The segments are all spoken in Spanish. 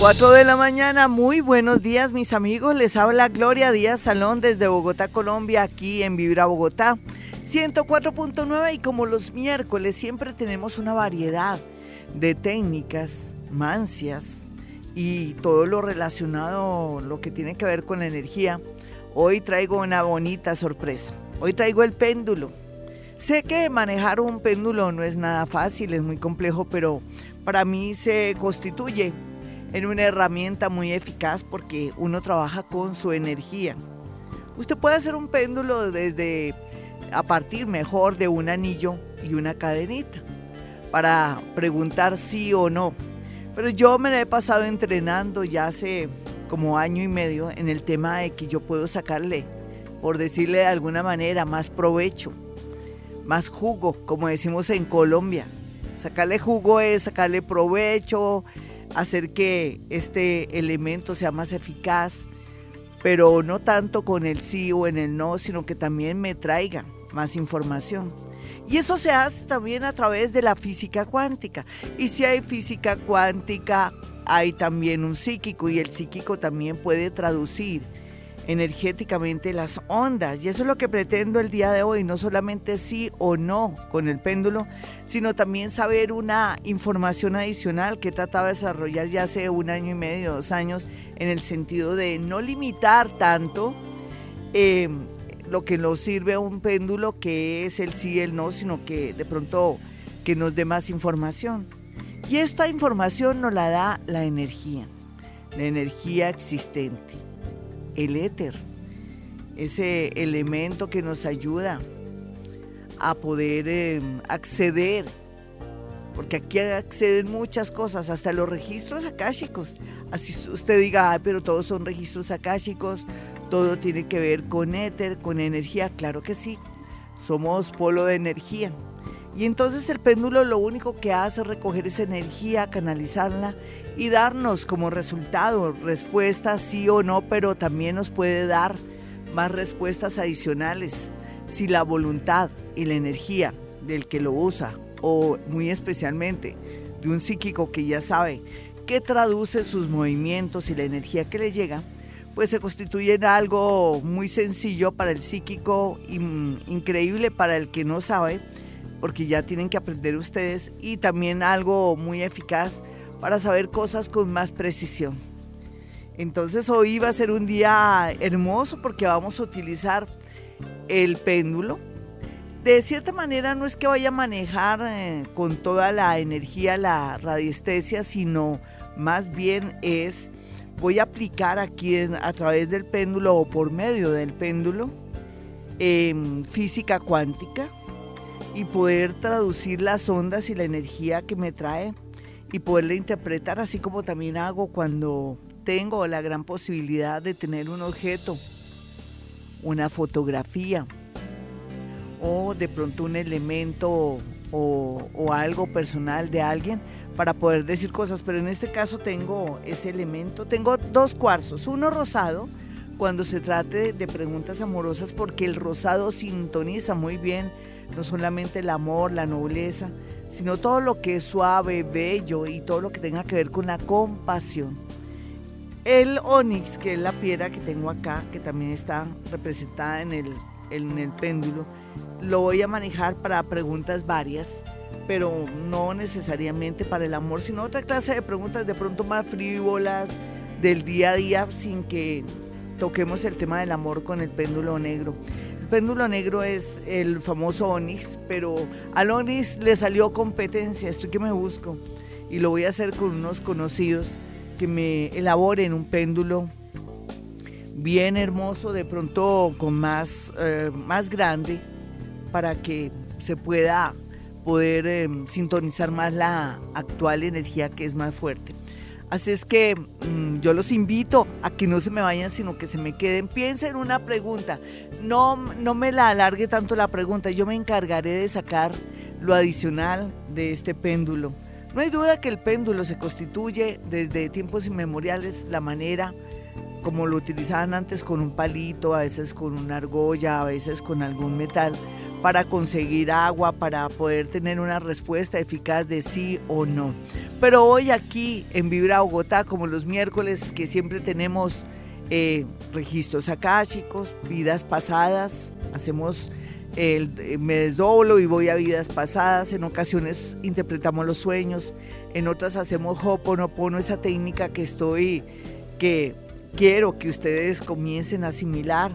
4 de la mañana, muy buenos días mis amigos, les habla Gloria Díaz Salón desde Bogotá, Colombia, aquí en Vibra Bogotá, 104.9 y como los miércoles siempre tenemos una variedad de técnicas, mancias y todo lo relacionado, lo que tiene que ver con la energía. Hoy traigo una bonita sorpresa, hoy traigo el péndulo. Sé que manejar un péndulo no es nada fácil, es muy complejo, pero para mí se constituye en una herramienta muy eficaz porque uno trabaja con su energía. Usted puede hacer un péndulo desde a partir mejor de un anillo y una cadenita para preguntar sí o no. Pero yo me la he pasado entrenando ya hace como año y medio en el tema de que yo puedo sacarle, por decirle de alguna manera, más provecho, más jugo, como decimos en Colombia. Sacarle jugo es sacarle provecho, hacer que este elemento sea más eficaz, pero no tanto con el sí o en el no, sino que también me traiga más información. Y eso se hace también a través de la física cuántica. Y si hay física cuántica, hay también un psíquico y el psíquico también puede traducir energéticamente las ondas. Y eso es lo que pretendo el día de hoy, no solamente sí o no con el péndulo, sino también saber una información adicional que he tratado de desarrollar ya hace un año y medio, dos años, en el sentido de no limitar tanto eh, lo que nos sirve a un péndulo, que es el sí y el no, sino que de pronto que nos dé más información. Y esta información nos la da la energía, la energía existente el éter, ese elemento que nos ayuda a poder em, acceder, porque aquí acceden muchas cosas, hasta los registros akáshicos. Así usted diga, pero todos son registros akáshicos, todo tiene que ver con éter, con energía, claro que sí, somos polo de energía. Y entonces el péndulo lo único que hace es recoger esa energía, canalizarla y darnos como resultado respuestas sí o no, pero también nos puede dar más respuestas adicionales si la voluntad y la energía del que lo usa o muy especialmente de un psíquico que ya sabe que traduce sus movimientos y la energía que le llega, pues se constituye en algo muy sencillo para el psíquico, increíble para el que no sabe, porque ya tienen que aprender ustedes, y también algo muy eficaz para saber cosas con más precisión. Entonces hoy va a ser un día hermoso porque vamos a utilizar el péndulo. De cierta manera no es que vaya a manejar eh, con toda la energía la radiestesia, sino más bien es, voy a aplicar aquí a través del péndulo o por medio del péndulo em, física cuántica y poder traducir las ondas y la energía que me trae y poderle interpretar, así como también hago cuando tengo la gran posibilidad de tener un objeto, una fotografía o de pronto un elemento o, algo personal de alguien para poder decir cosas, pero en este caso tengo ese elemento, tengo dos cuarzos, uno rosado, cuando se trate de preguntas amorosas, porque el rosado sintoniza muy bien no solamente el amor, la nobleza, sino todo lo que es suave, bello y todo lo que tenga que ver con la compasión. El onix, que es la piedra que tengo acá, que también está representada en el, en el péndulo, lo voy a manejar para preguntas varias, pero no necesariamente para el amor, sino otra clase de preguntas de pronto más frívolas del día a día sin que toquemos el tema del amor con el péndulo negro péndulo negro es el famoso Onix, pero al Onix le salió competencia, estoy que me busco, y lo voy a hacer con unos conocidos que me elaboren un péndulo bien hermoso, de pronto con más, eh, más grande, para que se pueda poder eh, sintonizar más la actual energía que es más fuerte. Así es que mm, yo los invito a que no se me vayan, sino que se me queden. Piensen en una pregunta. No, no me la alargue tanto la pregunta. Yo me encargaré de sacar lo adicional de este péndulo. No hay duda que el péndulo se constituye desde tiempos inmemoriales la manera como lo utilizaban antes con un palito, a veces con una argolla, a veces con algún metal, para conseguir agua, para poder tener una respuesta eficaz de sí o no. Pero hoy aquí en Vibra Bogotá, como los miércoles que siempre tenemos eh, registros akáshicos, vidas pasadas, hacemos el, eh, me desdoblo y voy a vidas pasadas, en ocasiones interpretamos los sueños, en otras hacemos hoponopono, esa técnica que estoy, que quiero que ustedes comiencen a asimilar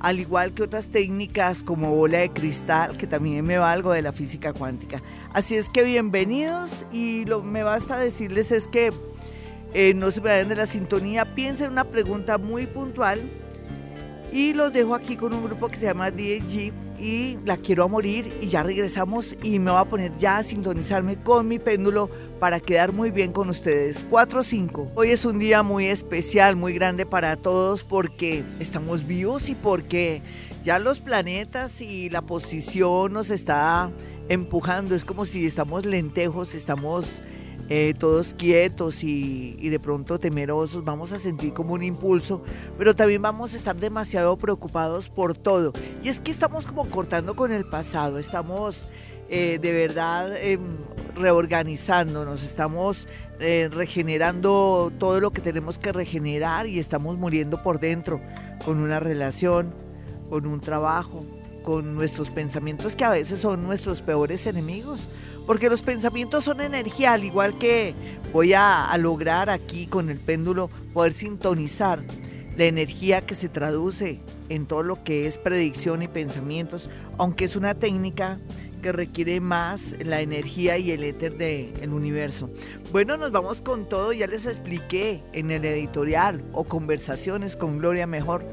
al igual que otras técnicas como bola de cristal, que también me valgo de la física cuántica. Así es que bienvenidos y lo me basta decirles es que eh, no se me vayan de la sintonía, piensen una pregunta muy puntual y los dejo aquí con un grupo que se llama DG y la quiero a morir y ya regresamos y me voy a poner ya a sintonizarme con mi péndulo para quedar muy bien con ustedes. 4-5. Hoy es un día muy especial, muy grande para todos porque estamos vivos y porque ya los planetas y la posición nos está empujando. Es como si estamos lentejos, estamos eh, todos quietos y, de pronto temerosos, vamos a sentir como un impulso, pero también vamos a estar demasiado preocupados por todo. Y es que estamos como cortando con el pasado, estamos eh, de verdad em, reorganizándonos, estamos eh, regenerando todo lo que tenemos que regenerar y estamos muriendo por dentro con una relación, con un trabajo, con nuestros pensamientos que a veces son nuestros peores enemigos porque los pensamientos son energía, al igual que voy a, lograr aquí con el péndulo poder sintonizar la energía que se traduce en todo lo que es predicción y pensamientos, aunque es una técnica que requiere más la energía y el éter del universo. Bueno, nos vamos con todo, ya les expliqué en el editorial o conversaciones con Gloria Mejor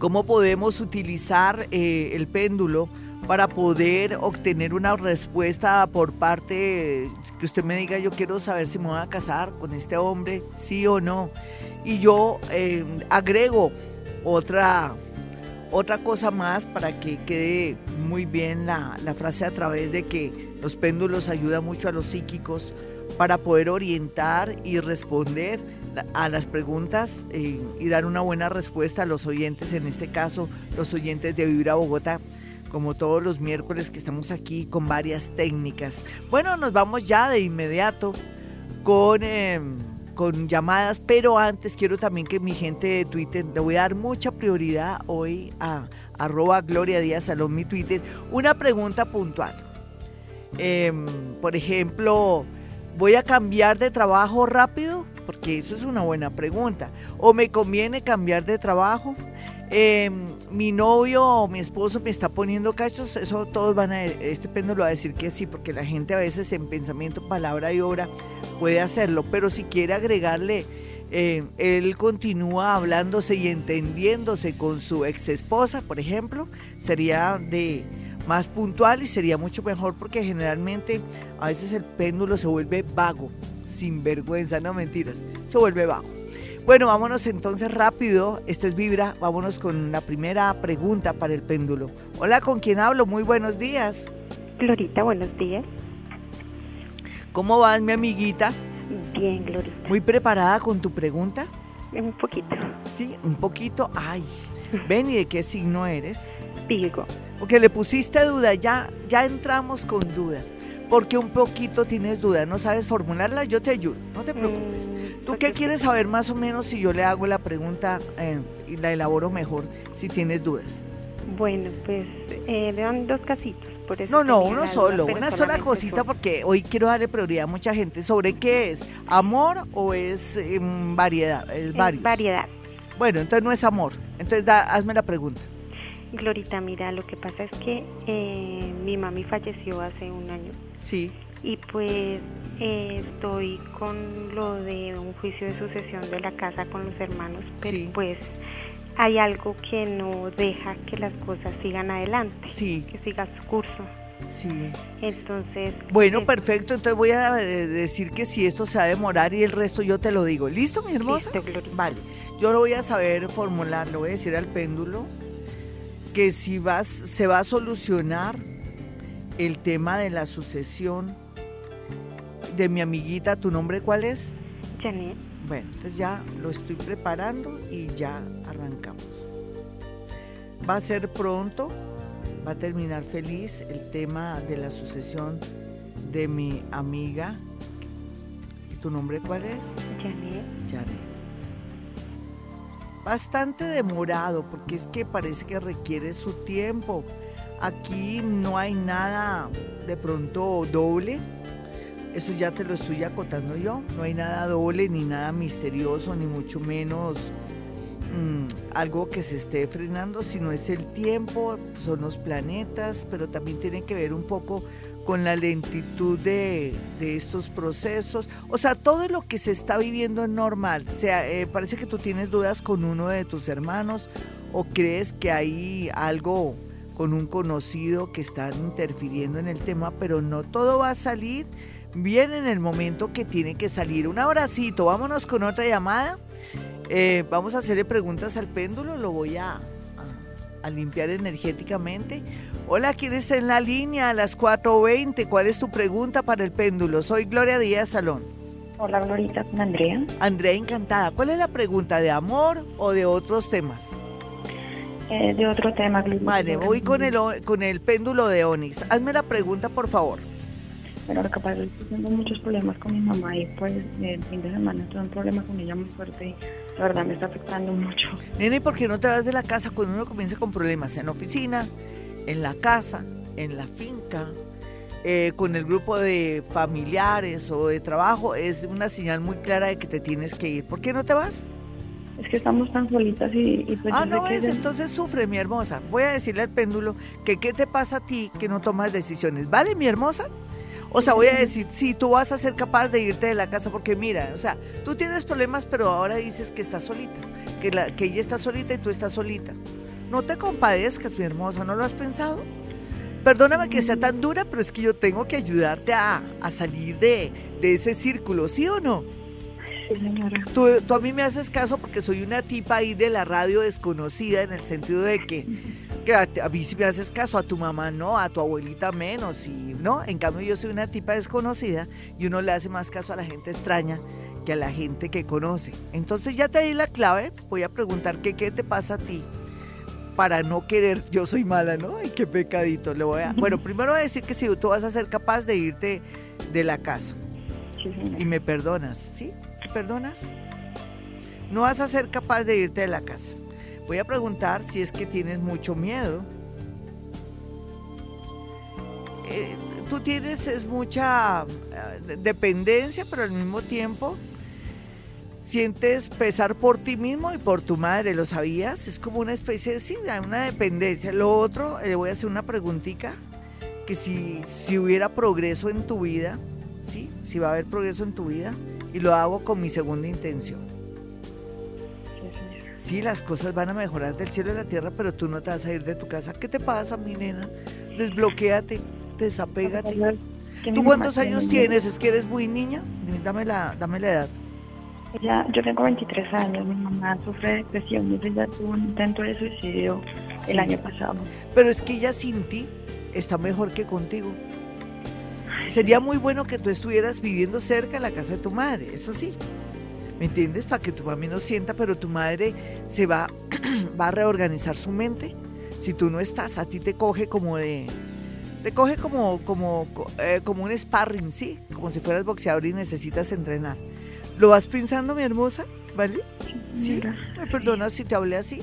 cómo podemos utilizar eh, el péndulo para poder obtener una respuesta por parte que usted me diga, yo quiero saber si me voy a casar con este hombre, sí o no. Y yo eh, agrego otra, otra cosa más para que quede muy bien la, frase a través de que los péndulos ayudan mucho a los psíquicos para poder orientar y responder a las preguntas eh, y dar una buena respuesta a los oyentes, en este caso los oyentes de Vibra Bogotá como todos los miércoles que estamos aquí con varias técnicas. Bueno, nos vamos ya de inmediato con, em, con llamadas, pero antes quiero también que mi gente de Twitter, le voy a dar mucha prioridad hoy a arroba Gloria Díaz Salón, mi Twitter, una pregunta puntual. Em, por ejemplo, ¿voy a cambiar de trabajo rápido? Porque eso es una buena pregunta. ¿O me conviene cambiar de trabajo? Eh, mi novio o mi esposo me está poniendo cachos, eso todos van a, este péndulo va a decir que sí, porque la gente a veces en pensamiento, palabra y obra puede hacerlo, pero si quiere agregarle, eh, él continúa hablándose y entendiéndose con su ex esposa, por ejemplo, sería de más puntual y sería mucho mejor porque generalmente a veces el péndulo se vuelve vago, sin vergüenza, no mentiras, se vuelve vago. Bueno, vámonos entonces rápido. Este es Vibra. Vámonos con la primera pregunta para el péndulo. Hola, ¿con quién hablo? Muy buenos días. Glorita, buenos días. ¿Cómo vas, mi amiguita? Bien, Glorita. ¿Muy preparada con tu pregunta? Un poquito. Sí, un poquito. Ay, ven, ¿y de qué signo eres? Virgo. Porque le pusiste duda, ya, ya entramos con duda porque un poquito tienes duda, no sabes formularla, yo te ayudo, no te preocupes. Mm, ¿Tú qué quieres saber más o menos si yo le hago la pregunta eh, y la elaboro mejor si tienes dudas? Bueno, pues eh, le dan dos casitos. Por eso no, no, uno solo, una sola cosita porque hoy quiero darle prioridad a mucha gente. ¿Sobre qué es? ¿Amor o es em, variedad? Es variedad. Bueno, entonces no es amor. Entonces hazme la pregunta. Glorita, mira, lo que pasa es que eh, mi mami falleció hace un año. Sí. Y pues eh, estoy con lo de un juicio de sucesión de la casa con los hermanos, pero pues hay algo que no deja que las cosas sigan adelante, sí. que siga su curso. Sí. Entonces. Bueno, eh, perfecto. Entonces voy a decir que si esto se va a demorar y el resto yo te lo digo. ¿Listo, mi hermosa? Listo, vale. Yo lo voy a saber formular. Lo voy a decir al péndulo que si vas, se va a solucionar el tema de la sucesión de mi amiguita, ¿tu nombre cuál es? Janet. Bueno, entonces ya lo estoy preparando y ya arrancamos. Va a ser pronto, va a terminar feliz el tema de la sucesión de mi amiga. ¿Y tu nombre cuál es? Janet. Janet. Bastante demorado, porque es que parece que requiere su tiempo. Aquí no hay nada de pronto doble. Eso ya te lo estoy acotando yo. No hay nada doble, ni nada misterioso, ni mucho menos Mm, algo que se esté frenando, sino es el tiempo, son los planetas, pero también tiene que ver un poco con la lentitud de, estos procesos. O sea, todo lo que se está viviendo es normal. O sea, eh, parece que tú tienes dudas con uno de tus hermanos o crees que hay algo con un conocido que están interfiriendo en el tema, pero no todo va a salir bien en el momento que tiene que salir. Un abracito, vámonos con otra llamada. Eh, vamos a hacerle preguntas al péndulo, lo voy a, a, limpiar energéticamente. Hola, ¿quién está en la línea a las 4.20? ¿Cuál es tu pregunta para el péndulo? Soy Gloria Díaz Salón. Hola, Glorita, con Andrea. Andrea, encantada. ¿Cuál es la pregunta? ¿De amor o de otros temas? Eh, de otro tema. Vale, voy con el, con el péndulo de Onix. Hazme la pregunta, por favor. Pero lo que pasa es que tengo muchos problemas con mi mamá y pues el fin de semana tuve un problema con ella muy fuerte y la verdad me está afectando mucho. Nene, ¿por qué no te vas de la casa cuando uno comienza con problemas? En la oficina, en la casa, en la finca, eh, con el grupo de familiares o de trabajo, es una señal muy clara de que te tienes que ir. ¿Por qué no te vas? Es que estamos tan solitas y... pues ah, no es, entonces sufre, mi hermosa. Voy a decirle al péndulo que qué te pasa a ti que no tomas decisiones. ¿Vale, mi hermosa? O sea, voy a decir, sí, tú vas a ser capaz de irte de la casa porque mira, o sea, tú tienes problemas, pero ahora dices que estás solita, que, la, que ella está solita y tú estás solita. No te compadezcas, mi hermosa, ¿no lo has pensado? Perdóname que sea tan dura, pero es que yo tengo que ayudarte a, salir de, de, ese círculo, ¿sí o no? Sí, señora. Tú, tú, a mí me haces caso porque soy una tipa ahí de la radio desconocida en el sentido de que que a, mí si me haces caso, a tu mamá no, a tu abuelita menos, y no, en cambio yo soy una tipa desconocida y uno le hace más caso a la gente extraña que a la gente que conoce. Entonces ya te di la clave, voy a preguntar qué te pasa a ti para no querer, yo soy mala, ¿no? Ay, qué pecadito, le voy a... Bueno, primero voy a decir que si tú vas a ser capaz de irte de la casa y me perdonas, ¿sí? ¿Me perdonas? No vas a ser capaz de irte de la casa. Voy a preguntar si es que tienes mucho miedo. Eh, tú tienes es mucha eh, dependencia, pero al mismo tiempo sientes pesar por ti mismo y por tu madre, ¿lo sabías? Es como una especie de, sí, una dependencia. Lo otro, le voy a hacer una preguntita, que si, si hubiera progreso en tu vida, ¿sí? Si va a haber progreso en tu vida, y lo hago con mi segunda intención sí, las cosas van a mejorar del cielo a la tierra, pero tú no te vas a ir de tu casa. ¿Qué te pasa, mi nena? Desbloquéate, desapégate. ¿Tú cuántos años tienes? ¿Es que eres muy niña? Dame la, dame la edad. Ya, yo tengo 23 años, mi mamá sufre depresión y ella tuvo un intento de suicidio el año pasado. Pero es que ella sin ti está mejor que contigo. Sería muy bueno que tú estuvieras viviendo cerca de la casa de tu madre, eso sí. ¿Me entiendes? Para que tu mami no sienta, pero tu madre se va, va a reorganizar su mente. Si tú no estás, a ti te coge como de... Te coge como, como, eh, como un sparring, ¿sí? Como si fueras boxeador y necesitas entrenar. ¿Lo vas pensando, mi hermosa? ¿Vale? ¿Sí? ¿Me perdonas si te hablé así?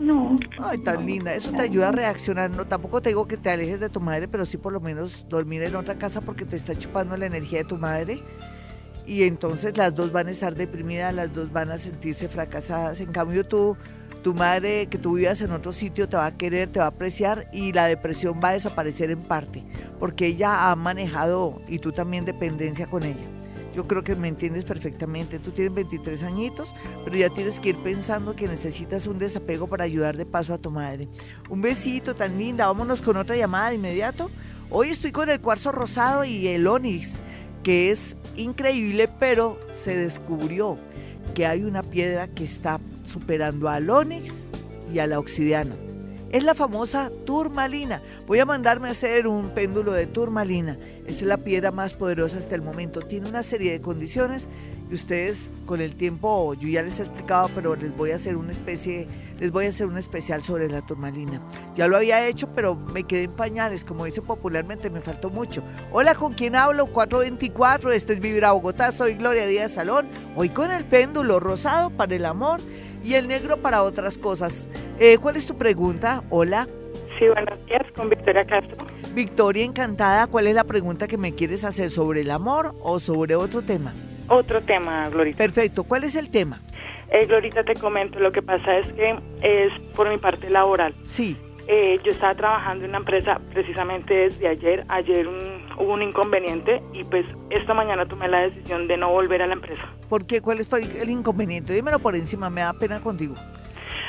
No. Ay, tan linda. Eso te ayuda a reaccionar. No, tampoco te digo que te alejes de tu madre, pero sí por lo menos dormir en otra casa porque te está chupando la energía de tu madre y entonces las dos van a estar deprimidas, las dos van a sentirse fracasadas. En cambio tú, tu madre que tú vivas en otro sitio te va a querer, te va a apreciar y la depresión va a desaparecer en parte, porque ella ha manejado y tú también dependencia con ella. Yo creo que me entiendes perfectamente. Tú tienes 23 añitos, pero ya tienes que ir pensando que necesitas un desapego para ayudar de paso a tu madre. Un besito tan linda. Vámonos con otra llamada de inmediato. Hoy estoy con el cuarzo rosado y el onix, que es increíble, pero se descubrió que hay una piedra que está superando al ónix y a la obsidiana. Es la famosa turmalina. Voy a mandarme a hacer un péndulo de turmalina. Esta es la piedra más poderosa hasta el momento. Tiene una serie de condiciones y ustedes con el tiempo, yo ya les he explicado, pero les voy a hacer una especie, les voy a hacer un especial sobre la turmalina. Ya lo había hecho, pero me quedé en pañales, como dice popularmente, me faltó mucho. Hola, ¿con quién hablo? 424, este es Vivir a Bogotá, soy Gloria Díaz Salón. Hoy con el péndulo rosado para el amor y el negro para otras cosas. Eh, ¿Cuál es tu pregunta? Hola. Sí, buenos días, con Victoria Castro. Victoria, encantada. ¿Cuál es la pregunta que me quieres hacer sobre el amor o sobre otro tema? Otro tema, Glorita. Perfecto. ¿Cuál es el tema? Eh, Glorita, te comento, lo que pasa es que es por mi parte laboral. Sí. Eh, yo estaba trabajando en una empresa precisamente desde ayer. Ayer hubo un inconveniente y pues esta mañana tomé la decisión de no volver a la empresa. ¿Por qué? ¿Cuál fue el inconveniente? Dímelo por encima, me da pena contigo.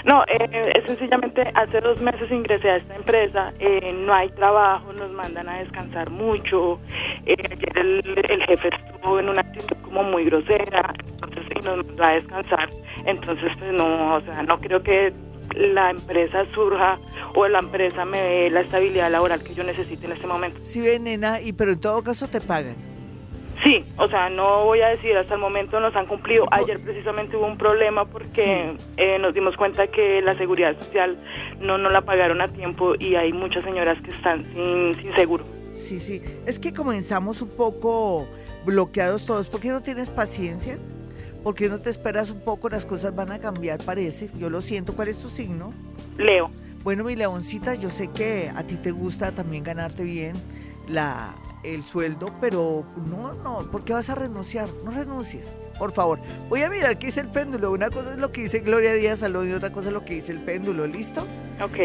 No, eh, es sencillamente hace dos meses ingresé a esta empresa, eh, no hay trabajo, nos mandan a descansar mucho, eh, ayer el, jefe estuvo en una actitud como muy grosera, entonces nos mandó a descansar, entonces pues no, o sea, no creo que la empresa surja o la empresa me dé la estabilidad laboral que yo necesito en este momento. Sí, ven, nena, y pero en todo caso te pagan. Sí, o sea, no voy a decir, hasta el momento nos han cumplido. Ayer precisamente hubo un problema porque eh, nos dimos cuenta que la seguridad social no nos la pagaron a tiempo y hay muchas señoras que están sin, sin seguro. Sí, sí, es que comenzamos un poco bloqueados todos. ¿Por qué no tienes paciencia? ¿Por qué no te esperas un poco? Las cosas van a cambiar, parece. Yo lo siento. ¿Cuál es tu signo? Leo. Bueno, mi leoncita, yo sé que a ti te gusta también ganarte bien la el sueldo, pero no, no, ¿por qué vas a renunciar? No renuncies, por favor. Voy a mirar qué dice el péndulo. Una cosa es lo que dice Gloria Díaz Salón y otra cosa es lo que dice el péndulo, ¿listo? Ok.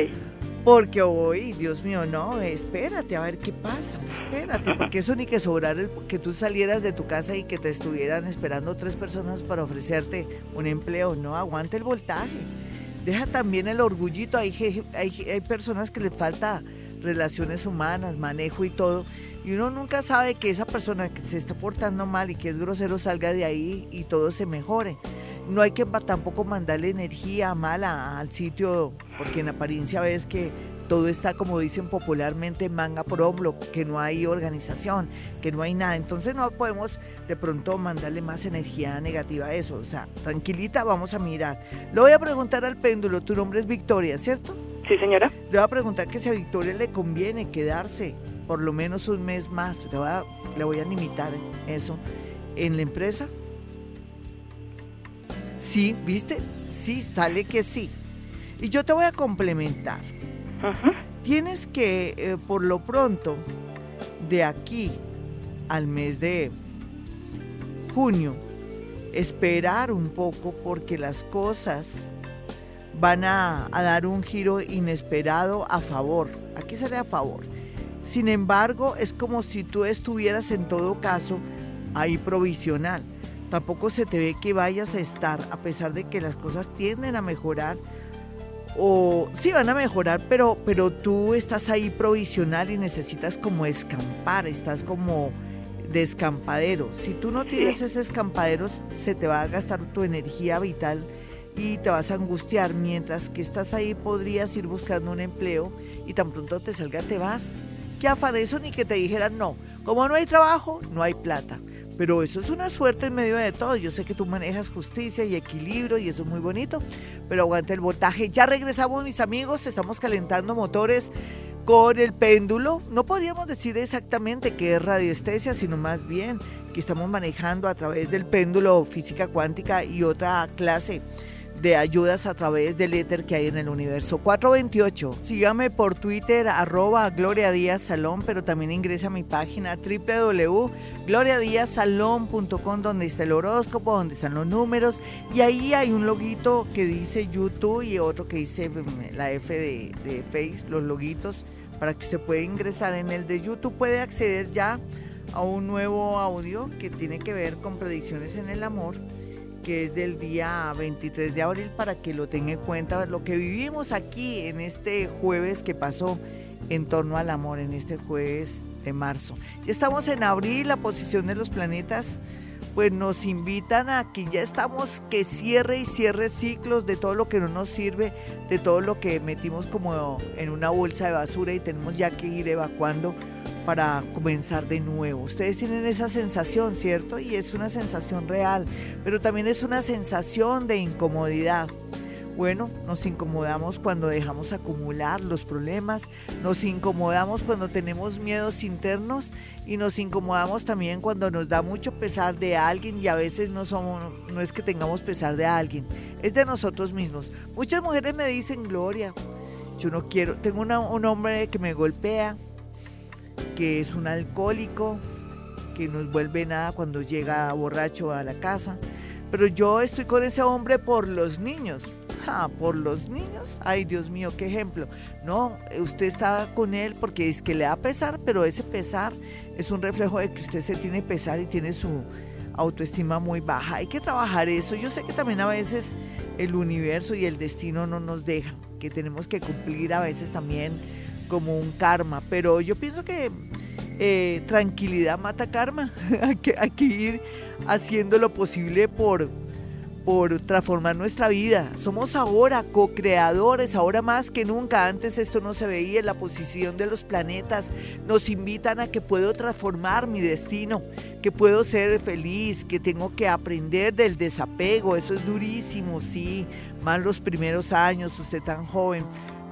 Porque hoy, Dios mío, no, espérate a ver qué pasa, espérate, porque eso ni que sobrar que tú salieras de tu casa y que te estuvieran esperando tres personas para ofrecerte un empleo, no, aguanta el voltaje. Deja también el orgullito, hay, hay, hay personas que les falta relaciones humanas, manejo y todo, y uno nunca sabe que esa persona que se está portando mal y que es grosero salga de ahí y todo se mejore. No hay que tampoco mandarle energía mala al sitio, porque en apariencia ves que todo está, como dicen popularmente, manga por hombro, que no hay organización, que no hay nada. Entonces no podemos de pronto mandarle más energía negativa a eso. O sea, tranquilita, vamos a mirar. Le voy a preguntar al péndulo, tu nombre es Victoria, ¿cierto? Sí, señora. Le voy a preguntar que si a Victoria le conviene quedarse por lo menos un mes más, le voy a, le voy a limitar eso, en la empresa. Sí, ¿viste? Sí, sale que sí. Y yo te voy a complementar. Tienes que, eh, por lo pronto, de aquí al mes de junio, esperar un poco porque las cosas van a, a, dar un giro inesperado a favor. Aquí sale a favor. Sin embargo, es como si tú estuvieras en todo caso ahí provisional. Tampoco se te ve que vayas a estar, a pesar de que las cosas tienden a mejorar, o sí van a mejorar, pero, pero tú estás ahí provisional y necesitas como escampar, estás como descampadero. Si tú no tienes ese escampadero, se te va a gastar tu energía vital y te vas a angustiar, mientras que estás ahí podrías ir buscando un empleo y tan pronto te salga te vas que afán eso ni que te dijeran no. Como no hay trabajo, no hay plata. Pero eso es una suerte en medio de todo. Yo sé que tú manejas justicia y equilibrio y eso es muy bonito, pero aguanta el voltaje. Ya regresamos, mis amigos, estamos calentando motores con el péndulo. No podríamos decir exactamente que es radiestesia, sino más bien que estamos manejando a través del péndulo física cuántica y otra clase de ayudas a través del éter que hay en el universo. 428. Sígame por Twitter, arroba Gloria Díaz Salón, pero también ingresa a mi página www.gloriadiazsalón.com donde está el horóscopo, donde están los números y ahí hay un loguito que dice YouTube y otro que dice mm, la F de, de Face, los loguitos, para que usted pueda ingresar en el de YouTube, puede acceder ya a un nuevo audio que tiene que ver con predicciones en el amor que es del día 23 de abril, para que lo tenga en cuenta, lo que vivimos aquí en este jueves que pasó en torno al amor, en este jueves de marzo. Ya estamos en abril, la posición de los planetas pues nos invitan a que ya estamos, que cierre y cierre ciclos de todo lo que no nos sirve, de todo lo que metimos como en una bolsa de basura y tenemos ya que ir evacuando para comenzar de nuevo. Ustedes tienen esa sensación, ¿cierto? Y es una sensación real, pero también es una sensación de incomodidad. Bueno, nos incomodamos cuando dejamos acumular los problemas, nos incomodamos cuando tenemos miedos internos y nos incomodamos también cuando nos da mucho pesar de alguien y a veces no somos no es que tengamos pesar de alguien, es de nosotros mismos. Muchas mujeres me dicen, "Gloria, yo no quiero, tengo un hombre que me golpea, que es un alcohólico, que no vuelve nada cuando llega borracho a la casa, pero yo estoy con ese hombre por los niños." por los niños. Ay, Dios mío, qué ejemplo. No, usted está con él porque es que le da pesar, pero ese pesar es un reflejo de que usted se tiene pesar y tiene su autoestima muy baja. Hay que trabajar eso. Yo sé que también a veces el universo y el destino no nos dejan, que tenemos que cumplir a veces también como un karma, pero yo pienso que eh, tranquilidad mata karma. hay, que, ir haciendo lo posible por por transformar nuestra vida. Somos ahora co-creadores, ahora más que nunca. Antes esto no se veía la posición de los planetas. Nos invitan a que puedo transformar mi destino, que puedo ser feliz, que tengo que aprender del desapego. Eso es durísimo, sí. Más los primeros años, usted tan joven.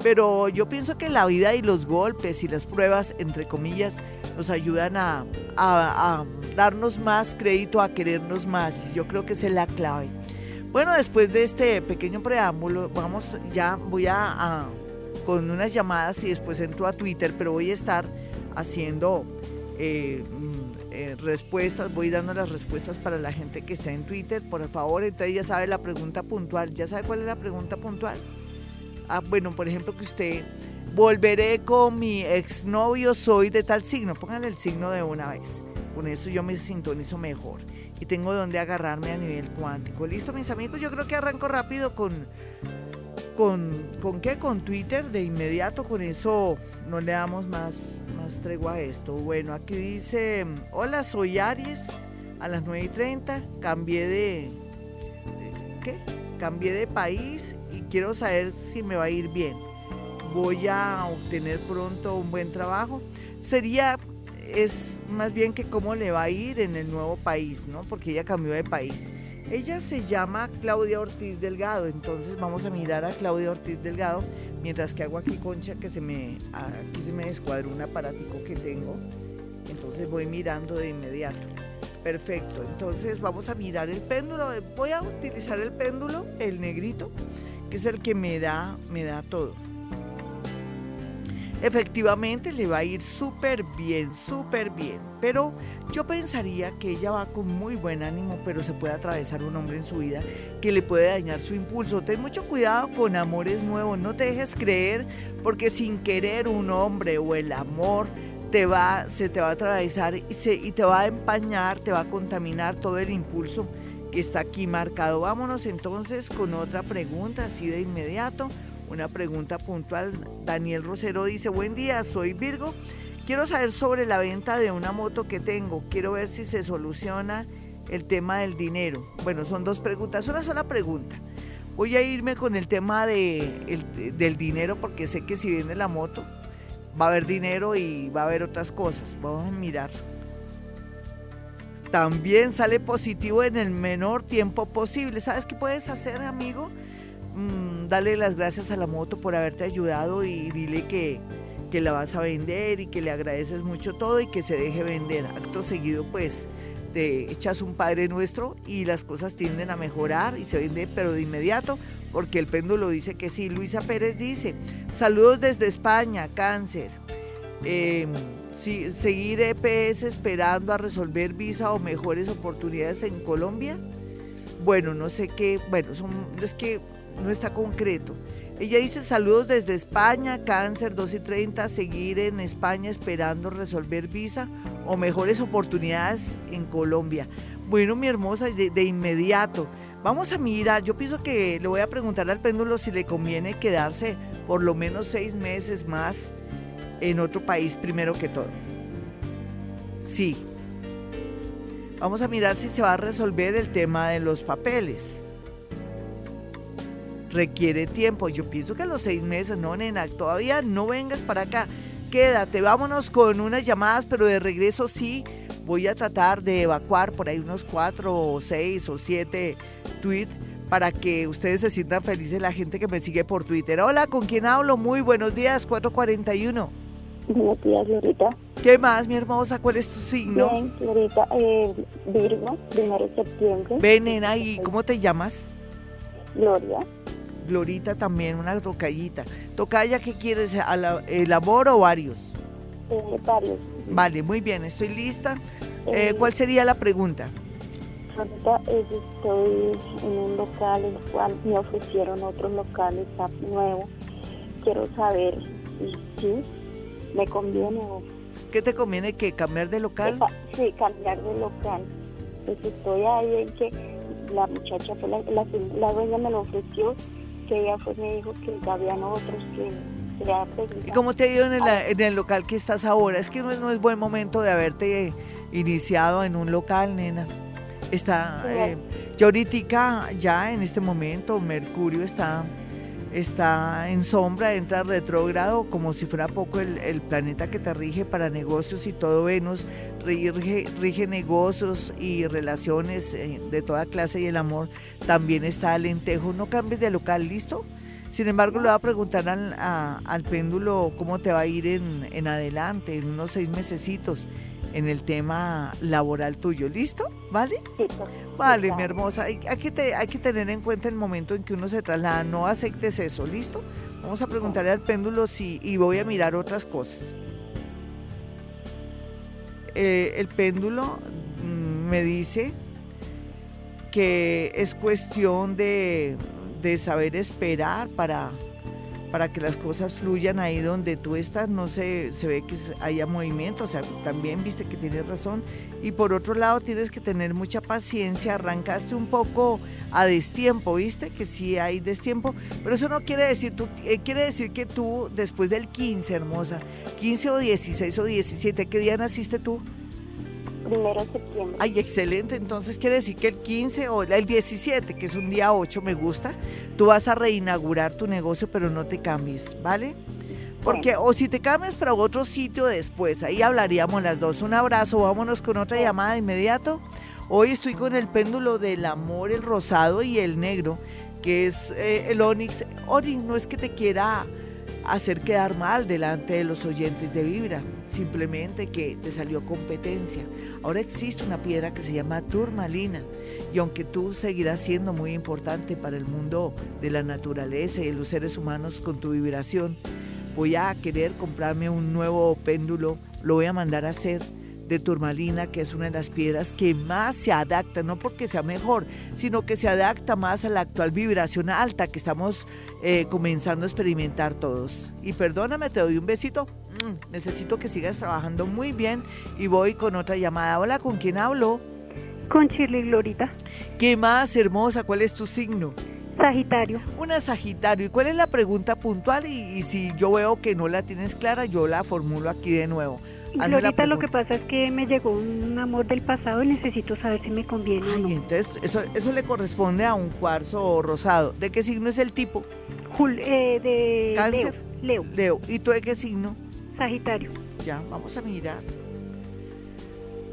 Pero yo pienso que la vida y los golpes y las pruebas, entre comillas, nos ayudan a, darnos más crédito, a querernos más. Yo creo que esa es la clave. Bueno, después de este pequeño preámbulo, vamos ya, voy a, con unas llamadas y después entro a Twitter, pero voy a estar haciendo eh, mm, eh, respuestas, voy dando las respuestas para la gente que está en Twitter, por favor, entonces ya sabe la pregunta puntual, ¿ya sabe cuál es la pregunta puntual? Ah, bueno, por ejemplo, que usted volveré con mi exnovio, soy de tal signo, pónganle el signo de una vez, con eso yo me sintonizo mejor y tengo donde agarrarme a nivel cuántico. Listo, mis amigos, yo creo que arranco rápido con, con, ¿con qué? Con Twitter de inmediato, con eso no le damos más, más tregua a esto. Bueno, aquí dice, hola, soy Aries, a las 9 y 30, cambié de, ¿qué? Cambié de país quiero saber si me va a ir bien. Voy a obtener pronto un buen trabajo. Sería es más bien que cómo le va a ir en el nuevo país, ¿no? Porque ella cambió de país. Ella se llama Claudia Ortiz Delgado, entonces vamos a mirar a Claudia Ortiz Delgado, mientras que hago aquí concha que se me, aquí se me descuadró un aparatico que tengo, entonces voy mirando de inmediato. Perfecto, entonces vamos a mirar el péndulo, voy a utilizar el péndulo, el negrito, es el que me da, me da todo efectivamente le va a ir súper bien, súper bien. Pero yo pensaría que ella va con muy buen ánimo, pero se puede atravesar un hombre en su vida que le puede dañar su impulso. Ten mucho cuidado con amores nuevos, no te dejes creer porque sin querer un hombre o el amor te va, se te va a atravesar y te va a empañar, te va a contaminar todo el impulso que está aquí marcado. Vámonos entonces con otra pregunta así de inmediato. Una pregunta puntual. Daniel Rosero dice, buen día, soy Virgo. Quiero saber sobre la venta de una moto que tengo. Quiero ver si se soluciona el tema del dinero. Bueno, son dos preguntas, una sola pregunta. Voy a irme con el tema de, del dinero porque sé que si viene la moto va a haber dinero y va a haber otras cosas. Vamos a mirar. También sale positivo en el menor tiempo posible. ¿Sabes qué puedes hacer, amigo? Mm, dale las gracias a la moto por haberte ayudado y dile que, que la vas a vender y que le agradeces mucho todo y que se deje vender. Acto seguido, pues te echas un Padre Nuestro y las cosas tienden a mejorar y se vende, pero de inmediato, porque el péndulo dice que sí. Luisa Pérez dice, saludos desde España, cáncer. Eh, seguir EPS esperando a resolver visa o mejores oportunidades en Colombia. Bueno, no sé qué, bueno, es que no está concreto. Ella dice saludos desde España, cáncer 2 y 30, seguir en España esperando resolver visa o mejores oportunidades en Colombia. Bueno, mi hermosa, de, inmediato, vamos a mirar, yo pienso que le voy a preguntar al péndulo si le conviene quedarse por lo menos seis meses más en otro país primero que todo. Sí. Vamos a mirar si se va a resolver el tema de los papeles. Requiere tiempo. Yo pienso que a los seis meses, no, nena, todavía no vengas para acá. Quédate, vámonos con unas llamadas, pero de regreso sí voy a tratar de evacuar por ahí unos cuatro o seis o siete tweets para que ustedes se sientan felices la gente que me sigue por Twitter. Hola, ¿con quién hablo? Muy buenos días, 441. Buenos días, Glorita. ¿Qué más, mi hermosa? ¿Cuál es tu signo? Bien, Glorita, eh, Virgo, primero de septiembre. Ven, ¿y cómo te llamas? Gloria. Glorita también, una tocallita. ¿Tocaya qué quieres? ¿El amor o varios? Eh, varios. Vale, muy bien, estoy lista. Eh, eh ¿Cuál sería la pregunta? Ahorita estoy en un local en el cual me ofrecieron otros locales nuevos. Quiero saber si me conviene. ¿Qué te conviene? ¿Que cambiar de local? Sí, cambiar de local. Pues estoy ahí en que la muchacha fue la, la, dueña me lo ofreció, que ella fue me dijo que habían otros que ¿Y cómo te ha ido en el, en el, local que estás ahora? Es que no es, no es buen momento de haberte iniciado en un local, nena. Está, eh, yo ahorita, ya en este momento, Mercurio está está en sombra, entra retrógrado, como si fuera poco el, planeta que te rige para negocios y todo Venus rige, rige negocios y relaciones eh, de toda clase y el amor también está lentejo. No cambies de local, ¿listo? Sin embargo, le voy a preguntar al, al péndulo cómo te va a ir en, en adelante, en unos seis mesecitos en el tema laboral tuyo. ¿Listo? ¿Vale? Sí, vale, mi hermosa. Hay, que te, hay que tener en cuenta el momento en que uno se traslada. No aceptes eso, ¿listo? Vamos a preguntarle al péndulo si, y voy a mirar otras cosas. Eh, el péndulo mm, me dice que es cuestión de, de saber esperar para para que las cosas fluyan ahí donde tú estás, no se, se ve que haya movimiento, o sea, también viste que tienes razón. Y por otro lado, tienes que tener mucha paciencia, arrancaste un poco a destiempo, viste que sí hay destiempo, pero eso no quiere decir, tú, eh, quiere decir que tú después del 15, hermosa, 15 o 16 o 17, ¿qué día naciste tú? Primero de septiembre. Ay, excelente. Entonces quiere decir que el 15 o el 17, que es un día 8, me gusta, tú vas a reinaugurar tu negocio, pero no te cambies, ¿vale? Porque, o si te cambias para otro sitio después, ahí hablaríamos las dos. Un abrazo, vámonos con otra llamada de inmediato. Hoy estoy con el péndulo del amor, el rosado y el negro, que es eh, el Onix. Onix no es que te quiera hacer quedar mal delante de los oyentes de Vibra, simplemente que te salió competencia. Ahora existe una piedra que se llama turmalina. Y aunque tú seguirás siendo muy importante para el mundo de la naturaleza y de los seres humanos con tu vibración, voy a querer comprarme un nuevo péndulo, lo voy a mandar a hacer de turmalina, que es una de las piedras que más se adapta, no porque sea mejor, sino que se adapta más a la actual vibración alta que estamos eh, comenzando a experimentar todos. Y perdóname, te doy un besito. Mm, necesito que sigas trabajando muy bien y voy con otra llamada. Hola, ¿con quién hablo? Con Shirley Glorita. ¿Qué más, hermosa? ¿Cuál es tu signo? Sagitario. Una Sagitario. ¿Y cuál es la pregunta puntual? y si yo veo que no la tienes clara, yo la formulo aquí de nuevo. Ahorita lo que pasa es que me llegó un amor del pasado y necesito saber si me conviene Ay, o no. entonces eso, eso le corresponde a un cuarzo rosado. ¿De qué signo es el tipo? Eh, de ¿Cáncer? Leo. Leo. ¿Y tú de qué signo? Sagitario. Ya, vamos a mirar.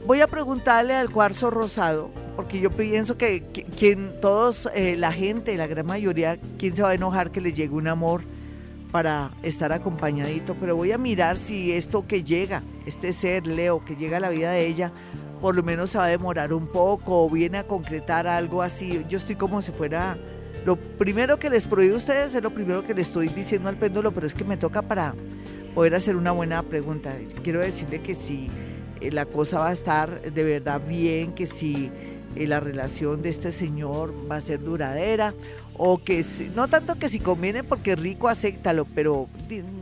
Voy a preguntarle al cuarzo rosado, porque yo pienso que, quien todos, eh, la gente, la gran mayoría, ¿quién se va a enojar que le llegue un amor? Para estar acompañadito, pero voy a mirar si esto que llega, este ser Leo que llega a la vida de ella, por lo menos se va a demorar un poco o viene a concretar algo así. Yo estoy como si fuera lo primero que les prohíbo a ustedes es lo primero que le estoy diciendo al péndulo, pero es que me toca para poder hacer una buena pregunta. Quiero decirle que si eh, la cosa va a estar de verdad bien, que si eh, la relación de este señor va a ser duradera o que no tanto que si conviene porque rico, acéptalo, pero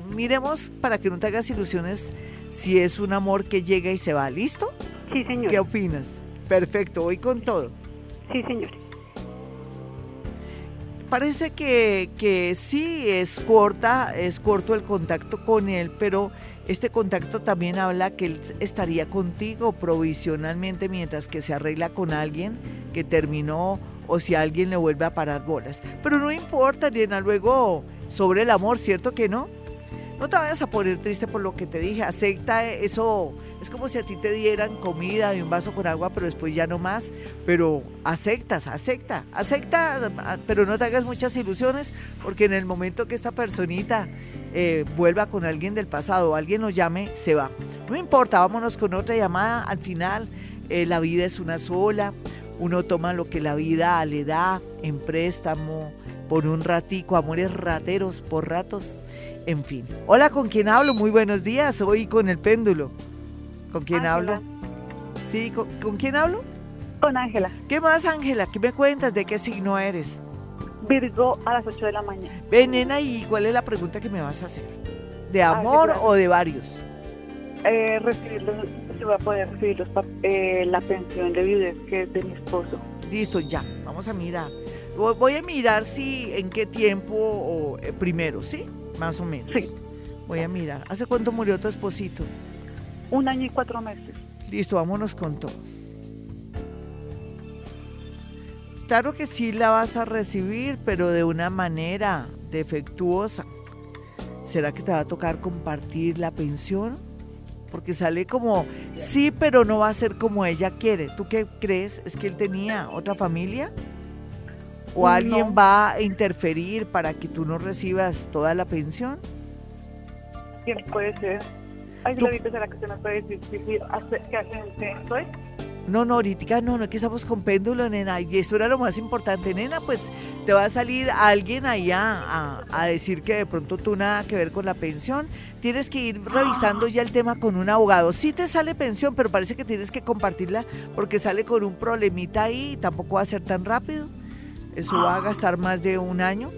miremos para que no te hagas ilusiones si es un amor que llega y se va, ¿listo? Sí, señor. ¿Qué opinas? Perfecto, voy con todo. Sí, señor. parece que, que sí es corta, es corto el contacto con él, pero este contacto también habla que él estaría contigo provisionalmente mientras que se arregla con alguien que terminó o si alguien le vuelve a parar bolas. Pero no importa, Diana, luego sobre el amor, ¿cierto que no? No te vayas a poner triste por lo que te dije, acepta eso. Es como si a ti te dieran comida y un vaso con agua, pero después ya no más. Pero aceptas, acepta, acepta, pero no te hagas muchas ilusiones, porque en el momento que esta personita eh, vuelva con alguien del pasado o alguien nos llame, se va. No importa, vámonos con otra llamada. Al final, eh, la vida es una sola. Uno toma lo que la vida le da en préstamo por un ratico, amores rateros por ratos en fin. Hola, ¿con quién hablo? Muy buenos días. Hoy con el péndulo. ¿Con quién hablo? Sí, ¿con, quién hablo? Con Ángela. ¿Qué más, Ángela? ¿Qué me cuentas? ¿De qué signo eres? Virgo a las 8 de la mañana. Ven, nena, ¿y cuál es la pregunta que me vas a hacer? ¿De ah, amor o de varios? Eh, si voy a poder recibir eh, la pensión de viudez que es de mi esposo. Listo, ya. Vamos a mirar. Voy a mirar si en qué tiempo o, eh, primero, ¿sí? Más o menos. Sí. Voy a mirar. ¿Hace cuánto murió tu esposito? Un año y cuatro meses. Listo, vámonos con todo. Claro que sí la vas a recibir, pero de una manera defectuosa. ¿Será que te va a tocar compartir la pensión? Porque sale como, sí, pero no va a ser como ella quiere. ¿Tú qué crees? ¿Es que él tenía otra familia? ¿O alguien va a interferir para que tú no recibas toda la pensión? Sí, puede ser. Ay, ¿será que usted me puede decir qué agente soy? No, no, ahorita no, no, que estamos con péndulo, nena. Y esto era lo más importante, nena, pues te va a salir alguien allá a, a, decir que de pronto tú nada que ver con la pensión. Tienes que ir revisando ya el tema con un abogado. Sí te sale pensión, pero parece que tienes que compartirla porque sale con un problemita ahí y tampoco va a ser tan rápido. Eso va a gastar más de un año.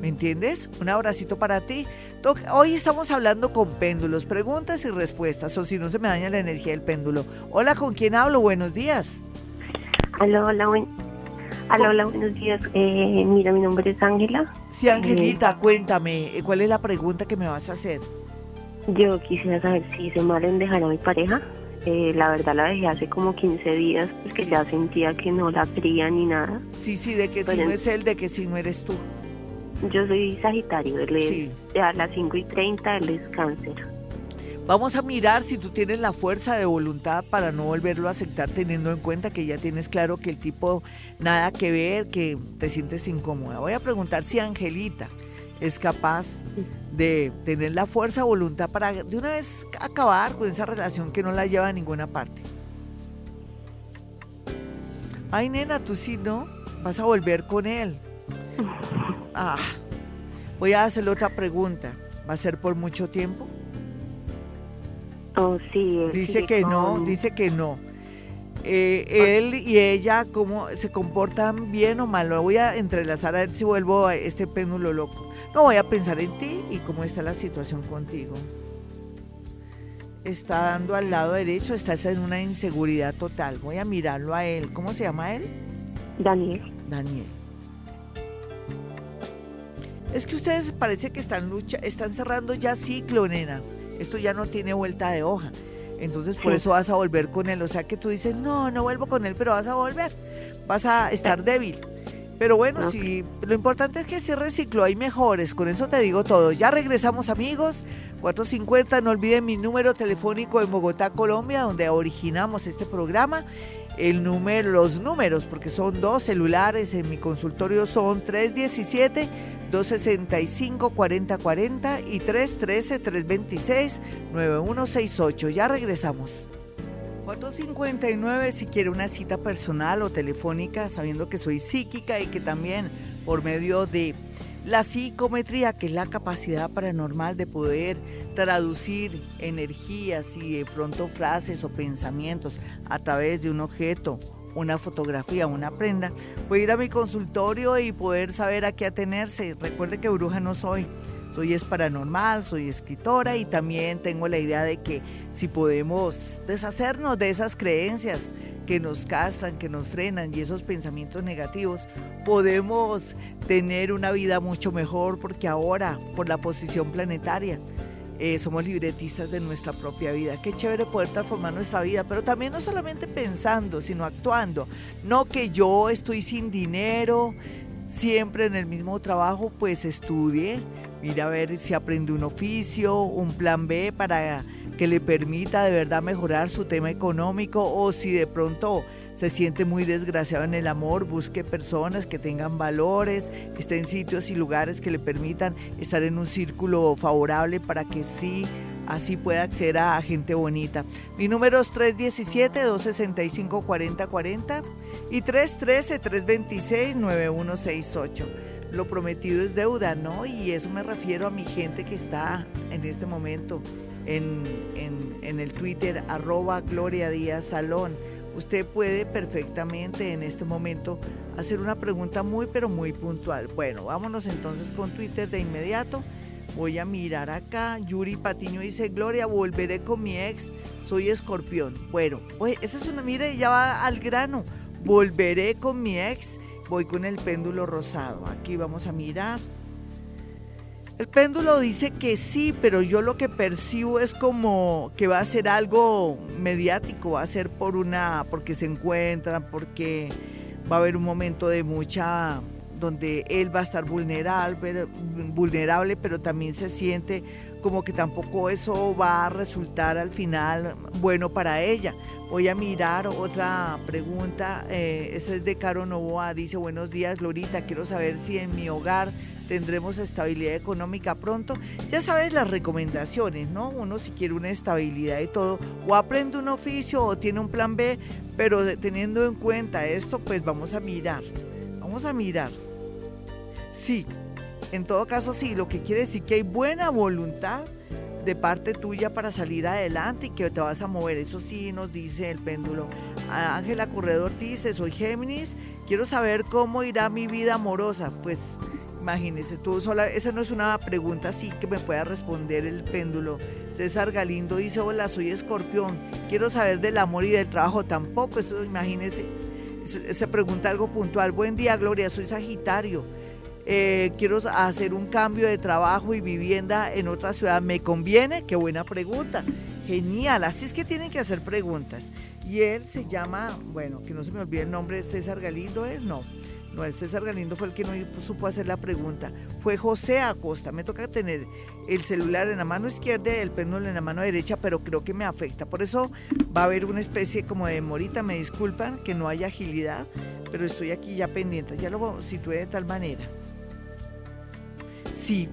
¿Me entiendes? Un abracito para ti. Hoy estamos hablando con péndulos, preguntas y respuestas, o si no se me daña la energía del péndulo. Hola, ¿con quién hablo? Buenos días. Hola, hola, hola, buenos días. Eh, mira, mi nombre es Ángela. Sí, Angelita, eh, cuéntame, eh, ¿cuál es la pregunta que me vas a hacer? Yo quisiera saber si hice mal en dejar a mi pareja. Eh, la verdad la dejé hace como 15 días, porque ya sentía que no la quería ni nada. Sí, sí, de que si no es él, de que si no eres tú. Yo soy Sagitario, él es a las 5 y 30, él es cáncer. Vamos a mirar si tú tienes la fuerza de voluntad para no volverlo a aceptar, teniendo en cuenta que ya tienes claro que el tipo nada que ver, que te sientes incómoda. Voy a preguntar si Angelita es capaz de tener la fuerza, voluntad para de una vez acabar con esa relación que no la lleva a ninguna parte. Ay, nena, tú sí, ¿no? Vas a volver con él. Ah, voy a hacerle otra pregunta. ¿Va a ser por mucho tiempo? Oh, sí. Dice que no, dice que no. Eh, él y ella, ¿cómo se comportan bien o mal? Lo voy a entrelazar a ver si vuelvo a este péndulo loco. No voy a pensar en ti y cómo está la situación contigo. Está dando al lado derecho, estás en una inseguridad total. Voy a mirarlo a él. ¿Cómo se llama él? Daniel. Daniel. Es que ustedes parece que están lucha, están cerrando ya ciclo, nena. Esto ya no tiene vuelta de hoja. Entonces por eso vas a volver con él. O sea que tú dices, no, no vuelvo con él, pero vas a volver. Vas a estar débil. Pero bueno, sí, lo importante es que se reciclo, hay mejores, con eso te digo todo. Ya regresamos amigos, 450, no olviden mi número telefónico en Bogotá, Colombia, donde originamos este programa. El número, los números, porque son dos celulares en mi consultorio, son 317 265 4040 y 313 326 9168. Ya regresamos. 459 si quiere una cita personal o telefónica, sabiendo que soy psíquica y que también por medio de la psicometría, que es la capacidad paranormal de poder traducir energías y de pronto frases o pensamientos a través de un objeto, una fotografía, una prenda, puede ir a mi consultorio y poder saber a qué atenerse. Recuerde que bruja no soy soy es paranormal, soy escritora y también tengo la idea de que si podemos deshacernos de esas creencias que nos castran, que nos frenan y esos pensamientos negativos, podemos tener una vida mucho mejor porque ahora, por la posición planetaria, eh, somos libretistas de nuestra propia vida. Qué chévere poder transformar nuestra vida, pero también no solamente pensando, sino actuando. No que yo estoy sin dinero, siempre en el mismo trabajo, pues estudie, mira a ver si aprende un oficio, un plan B para que le permita de verdad mejorar su tema económico o si de pronto se siente muy desgraciado en el amor, busque personas que tengan valores, que estén en sitios y lugares que le permitan estar en un círculo favorable para que sí así pueda acceder a gente bonita. Mi número es 317-265-4040 y 313-326-9168. Lo prometido es deuda, ¿no? Y eso me refiero a mi gente que está en este momento en, en el Twitter, arroba Gloria Díaz Salón usted puede perfectamente en este momento hacer una pregunta muy pero muy puntual. Bueno, vámonos entonces con Twitter de inmediato. Voy a mirar acá. Yuri Patiño dice, Gloria, volveré con mi ex. Soy escorpión. Bueno, pues esa es una, mira, ya va al grano. Volveré con mi ex. Voy con el péndulo rosado. Aquí vamos a mirar. El péndulo dice que sí, pero yo lo que percibo es como que va a ser algo mediático, va a ser por una, porque se encuentran, porque va a haber un momento de mucha donde él va a estar vulnerable, pero también se siente como que tampoco eso va a resultar al final bueno para ella. Voy a mirar otra pregunta, eh, esa es de Caro Novoa, dice buenos días Lorita, quiero saber si en mi hogar tendremos estabilidad económica pronto. Ya sabes las recomendaciones, ¿no? Uno si quiere una estabilidad y todo, o aprende un oficio o tiene un plan B, pero teniendo en cuenta esto, pues vamos a mirar, vamos a mirar. Sí, en todo caso sí, lo que quiere decir que hay buena voluntad de parte tuya para salir adelante y que te vas a mover. Eso sí nos dice el péndulo. Ángela Corredor dice, soy Géminis, quiero saber cómo irá mi vida amorosa. Pues Imagínese, tú sola, esa no es una pregunta así que me pueda responder el péndulo. César Galindo dice, hola, soy escorpión, quiero saber del amor y del trabajo. Tampoco, eso imagínese, se pregunta algo puntual. Buen día, Gloria, soy Sagitario. Eh, quiero hacer un cambio de trabajo y vivienda en otra ciudad. ¿Me conviene? Qué buena pregunta. Genial, así es que tienen que hacer preguntas. Y él se llama, bueno, que no se me olvide el nombre, César Galindo es, no. No, el César Galindo fue el que no supo hacer la pregunta. Fue José Acosta. Me toca tener el celular en la mano izquierda y el péndulo en la mano derecha, pero creo que me afecta. Por eso va a haber una especie como de morita. Me disculpan que no haya agilidad, pero estoy aquí ya pendiente. Ya lo situé de tal manera. Sí,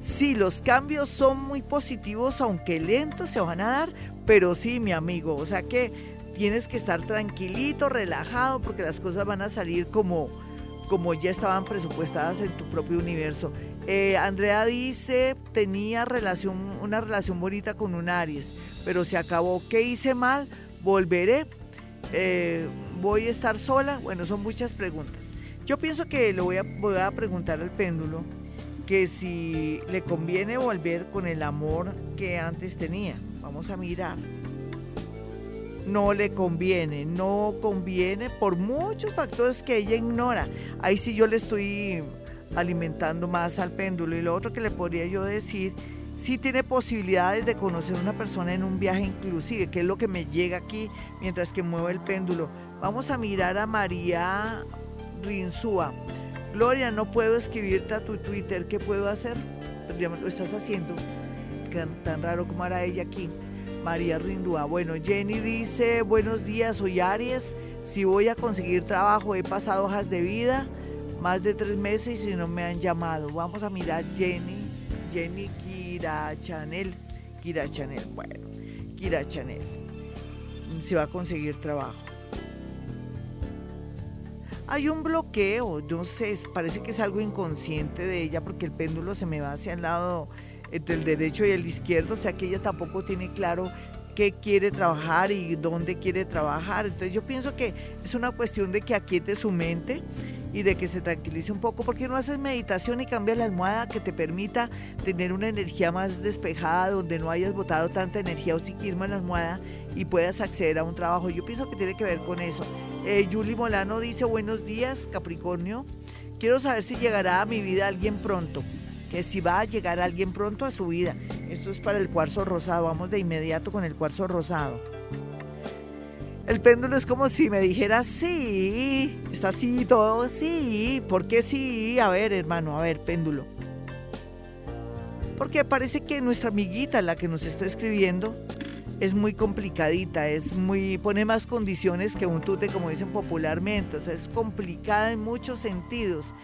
sí, los cambios son muy positivos, aunque lentos se van a dar, pero sí, mi amigo. O sea que tienes que estar tranquilito, relajado, porque las cosas van a salir como como ya estaban presupuestadas en tu propio universo. Eh, Andrea dice, tenía relación, una relación bonita con un Aries, pero se acabó. ¿Qué hice mal? ¿Volveré? Eh, ¿Voy a estar sola? Bueno, son muchas preguntas. Yo pienso que lo voy a, voy a preguntar al péndulo que si le conviene volver con el amor que antes tenía. Vamos a mirar no le conviene, no conviene por muchos factores que ella ignora. Ahí sí yo le estoy alimentando más al péndulo. Y lo otro que le podría yo decir, sí tiene posibilidades de conocer a una persona en un viaje inclusive, que es lo que me llega aquí mientras que mueve el péndulo. Vamos a mirar a María Rinsúa. Gloria, no puedo escribirte a tu Twitter, ¿qué puedo hacer? Lo estás haciendo, tan raro como hará ella aquí. María Rindúa. Bueno, Jenny dice, buenos días, soy Aries. Si voy a conseguir trabajo, he pasado hojas de vida, más de tres meses y no me han llamado. Vamos a mirar Jenny, Jenny Kira Chanel. Kira Chanel, bueno, Kira Chanel. Se va a conseguir trabajo. Hay un bloqueo, no sé, parece que es algo inconsciente de ella porque el péndulo se me va hacia el lado entre el derecho y el izquierdo, o sea que ella tampoco tiene claro qué quiere trabajar y dónde quiere trabajar. Entonces yo pienso que es una cuestión de que aquiete su mente y de que se tranquilice un poco, porque no haces meditación y cambias la almohada que te permita tener una energía más despejada, donde no hayas botado tanta energía o psiquismo en la almohada y puedas acceder a un trabajo. Yo pienso que tiene que ver con eso. Eh, Julie Molano dice, buenos días, Capricornio. Quiero saber si llegará a mi vida alguien pronto, que si va a llegar alguien pronto a su vida. Esto es para el cuarzo rosado, vamos de inmediato con el cuarzo rosado. El péndulo es como si me dijera sí, está así todo, sí, ¿por qué sí? A ver, hermano, a ver, péndulo. Porque parece que nuestra amiguita, la que nos está escribiendo, es muy complicadita, es muy, pone más condiciones que un tute, como dicen popularmente, o sea, es complicada en muchos sentidos.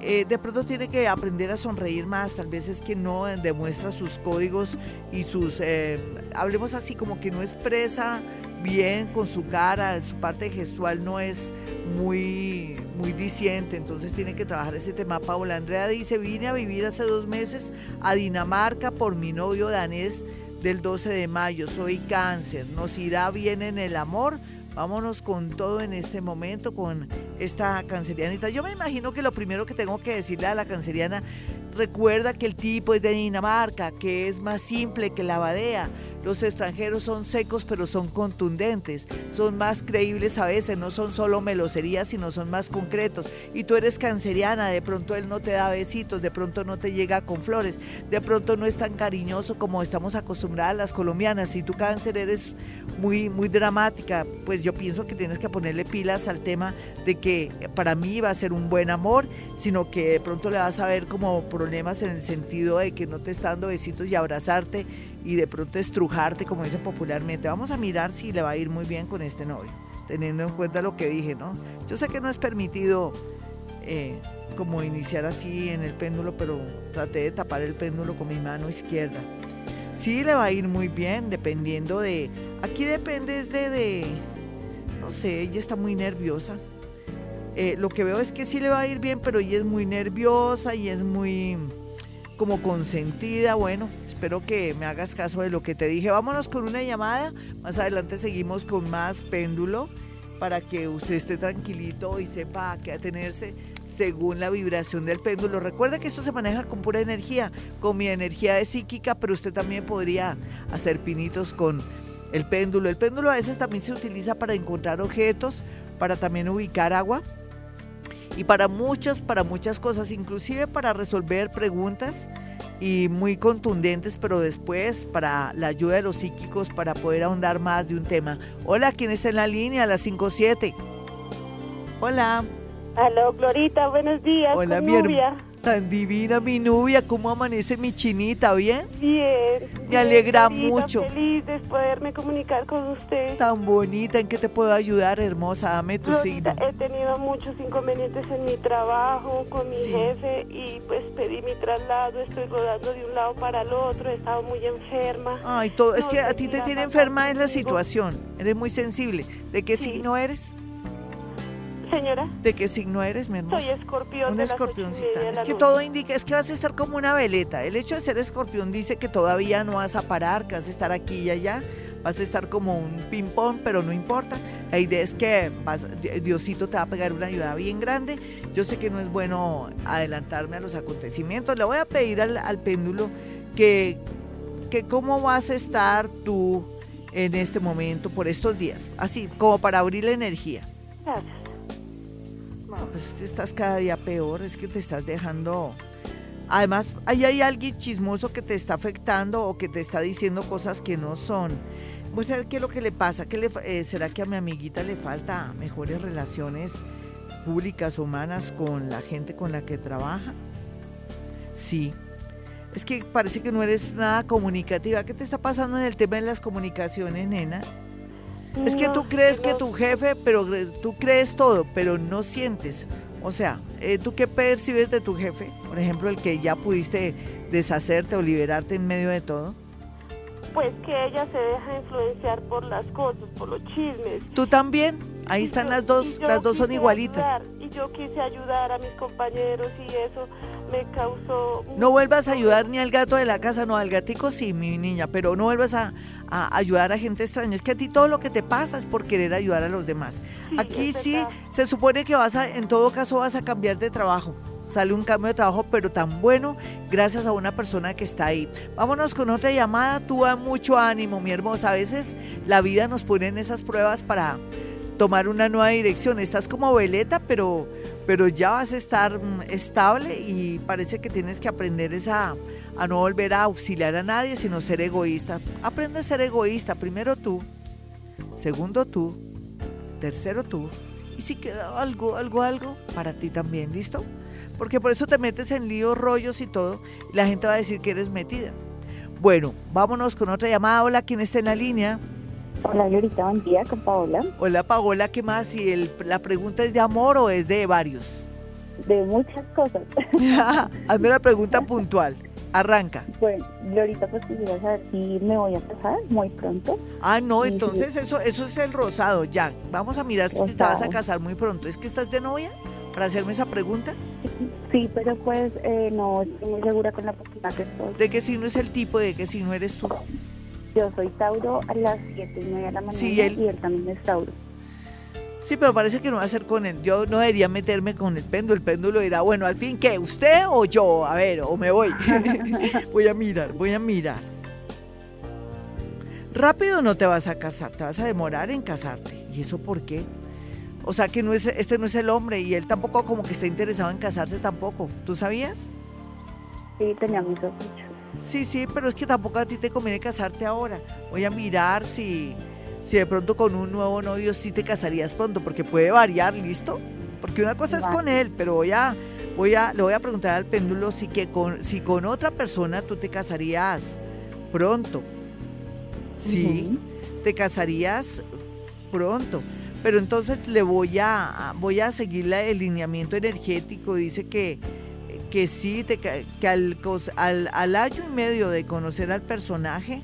Eh, de pronto tiene que aprender a sonreír más, tal vez es que no demuestra sus códigos y sus, eh, hablemos así, como que no expresa bien con su cara, su parte gestual no es muy, muy diciente, entonces tiene que trabajar ese tema. Paula Andrea dice, vine a vivir hace dos meses a Dinamarca por mi novio danés del 12 de mayo. Soy cáncer. ¿Nos irá bien en el amor? Vámonos con todo en este momento, con esta cancerianita. Yo me imagino que lo primero que tengo que decirle a la canceriana, recuerda que el tipo es de Dinamarca, que es más simple que la badea. Los extranjeros son secos pero son contundentes, son más creíbles a veces, no son solo meloserías, sino son más concretos. Y tú eres canceriana, de pronto él no te da besitos, de pronto no te llega con flores, de pronto no es tan cariñoso como estamos acostumbradas las colombianas. Si tú cáncer eres muy, muy dramática, pues yo pienso que tienes que ponerle pilas al tema de que para mí va a ser un buen amor, sino que de pronto le vas a ver como problemas en el sentido de que no te está dando besitos y abrazarte y de pronto estrujarte, como dicen popularmente. Vamos a mirar si le va a ir muy bien con este novio, teniendo en cuenta lo que dije, ¿no? Yo sé que no es permitido eh, como iniciar así en el péndulo, pero traté de tapar el péndulo con mi mano izquierda. Sí le va a ir muy bien, dependiendo de... Aquí depende de, de no sé, ella está muy nerviosa. Eh, lo que veo es que sí le va a ir bien, pero ella es muy nerviosa y es muy como consentida. Bueno, espero que me hagas caso de lo que te dije. Vámonos con una llamada. Más adelante seguimos con más péndulo para que usted esté tranquilito y sepa a qué atenerse según la vibración del péndulo. Recuerda que esto se maneja con pura energía, con mi energía de psíquica, pero usted también podría hacer pinitos con el péndulo. El péndulo a veces también se utiliza para encontrar objetos, para también ubicar agua y para muchas, para muchas cosas, inclusive para resolver preguntas y muy contundentes, pero después para la ayuda de los psíquicos para poder ahondar más de un tema. Hola, ¿quién está en la línea? A las 57. Hola. Aló, Glorita, buenos días. Hola, mi novia. Tan divina mi novia, ¿cómo amanece mi chinita? ¿Bien? Bien. Me alegra mucho. Feliz de poderme comunicar con usted. Tan bonita, ¿en qué te puedo ayudar, hermosa? Dame tu signo. He tenido muchos inconvenientes en mi trabajo, con mi jefe, y pues pedí mi traslado, estoy rodando de un lado para el otro, he estado muy enferma. Ay, todo, es que a ti te tiene enferma es la situación, eres muy sensible. ¿De qué signo eres? Señora. ¿De qué signo eres, mi hermosa? Soy escorpión. Una escorpioncita. Es que todo indica, es que vas a estar como una veleta. El hecho de ser escorpión dice que todavía no vas a parar, que vas a estar aquí y allá. Vas a estar como un ping-pong, pero no importa. La idea es que Diosito te va a pegar una ayuda bien grande. Yo sé que no es bueno adelantarme a los acontecimientos. Le voy a pedir al, al péndulo que, que cómo vas a estar tú en este momento, por estos días. Así, como para abrir la energía. Gracias pues estás cada día peor, es que te estás dejando... Además, ahí hay alguien chismoso que te está afectando o que te está diciendo cosas que no son. Muestra qué es lo que le pasa. ¿Qué le, eh, ¿Será que a mi amiguita le falta mejores relaciones públicas, humanas con la gente con la que trabaja? Sí. Es que parece que no eres nada comunicativa. ¿Qué te está pasando en el tema de las comunicaciones, nena? Es que tú crees que tu jefe, pero tú crees todo, pero no sientes. O sea, eh, ¿tú qué percibes de tu jefe? Por ejemplo, el que ya pudiste deshacerte o liberarte en medio de todo. Pues que ella se deja influenciar por las cosas, por los chismes. ¿Tú también? Ahí están las dos, las dos son igualitas. y y yo quise ayudar a mis compañeros y eso me causó... No vuelvas a ayudar ni al gato de la casa, no, al gatico sí, mi niña, pero no vuelvas a, ayudar a gente extraña. Es que a ti todo lo que te pasa es por querer ayudar a los demás. Aquí sí se supone que vas a, en todo caso vas a cambiar de trabajo sale un cambio de trabajo, pero tan bueno gracias a una persona que está ahí. Vámonos con otra llamada. Tú da mucho ánimo, mi hermosa. A veces la vida nos pone en esas pruebas para tomar una nueva dirección. Estás como veleta, pero, pero ya vas a estar mm, estable y parece que tienes que aprender esa, a no volver a auxiliar a nadie, sino ser egoísta. Aprende a ser egoísta. Primero tú, segundo tú, tercero tú. Y si queda algo, algo, algo, para ti también, ¿listo? porque por eso te metes en líos, rollos y todo, la gente va a decir que eres metida. Bueno, vámonos con otra llamada. Hola, ¿quién está en la línea? Hola, Glorita, buen día, con Paola. Hola, Paola, ¿qué más? ¿Y el, la pregunta es de amor o es de varios? De muchas cosas. Hazme una pregunta puntual. Arranca. Bueno, Glorita, pues quisiera saber si me voy a casar muy pronto. Ah, no, entonces eso, eso es el rosado, ya. Vamos a mirar si te vas a casar muy pronto. ¿Es que estás de novia? para hacerme esa pregunta? Sí, pero pues eh, no estoy muy segura con la persona que estoy. ¿De qué signo es el tipo? ¿De qué signo eres tú? Yo soy Tauro a las 7 y media de la mañana y él también es Tauro. Sí, pero parece que no va a ser con él. Yo no debería meterme con el péndulo. El péndulo dirá, bueno, al fin, ¿qué? ¿Usted o yo? A ver, o me voy. voy a mirar, voy a mirar. Rápido no te vas a casar, te vas a demorar en casarte. ¿Y eso por qué? O sea que no es, este no es el hombre y él tampoco como que está interesado en casarse tampoco. ¿Tú sabías? Sí, tenía mucho. Sí, sí, pero es que tampoco a ti te conviene casarte ahora. Voy a mirar si, si de pronto con un nuevo novio sí te casarías pronto, porque puede variar, ¿listo? Porque una cosa es con él, pero voy a, voy a, le voy a preguntar al péndulo si que con, si con otra persona tú te casarías pronto. Sí, te casarías pronto pero entonces le voy a, voy a seguir el lineamiento energético, dice que, que sí, que al, al, año y medio de conocer al personaje,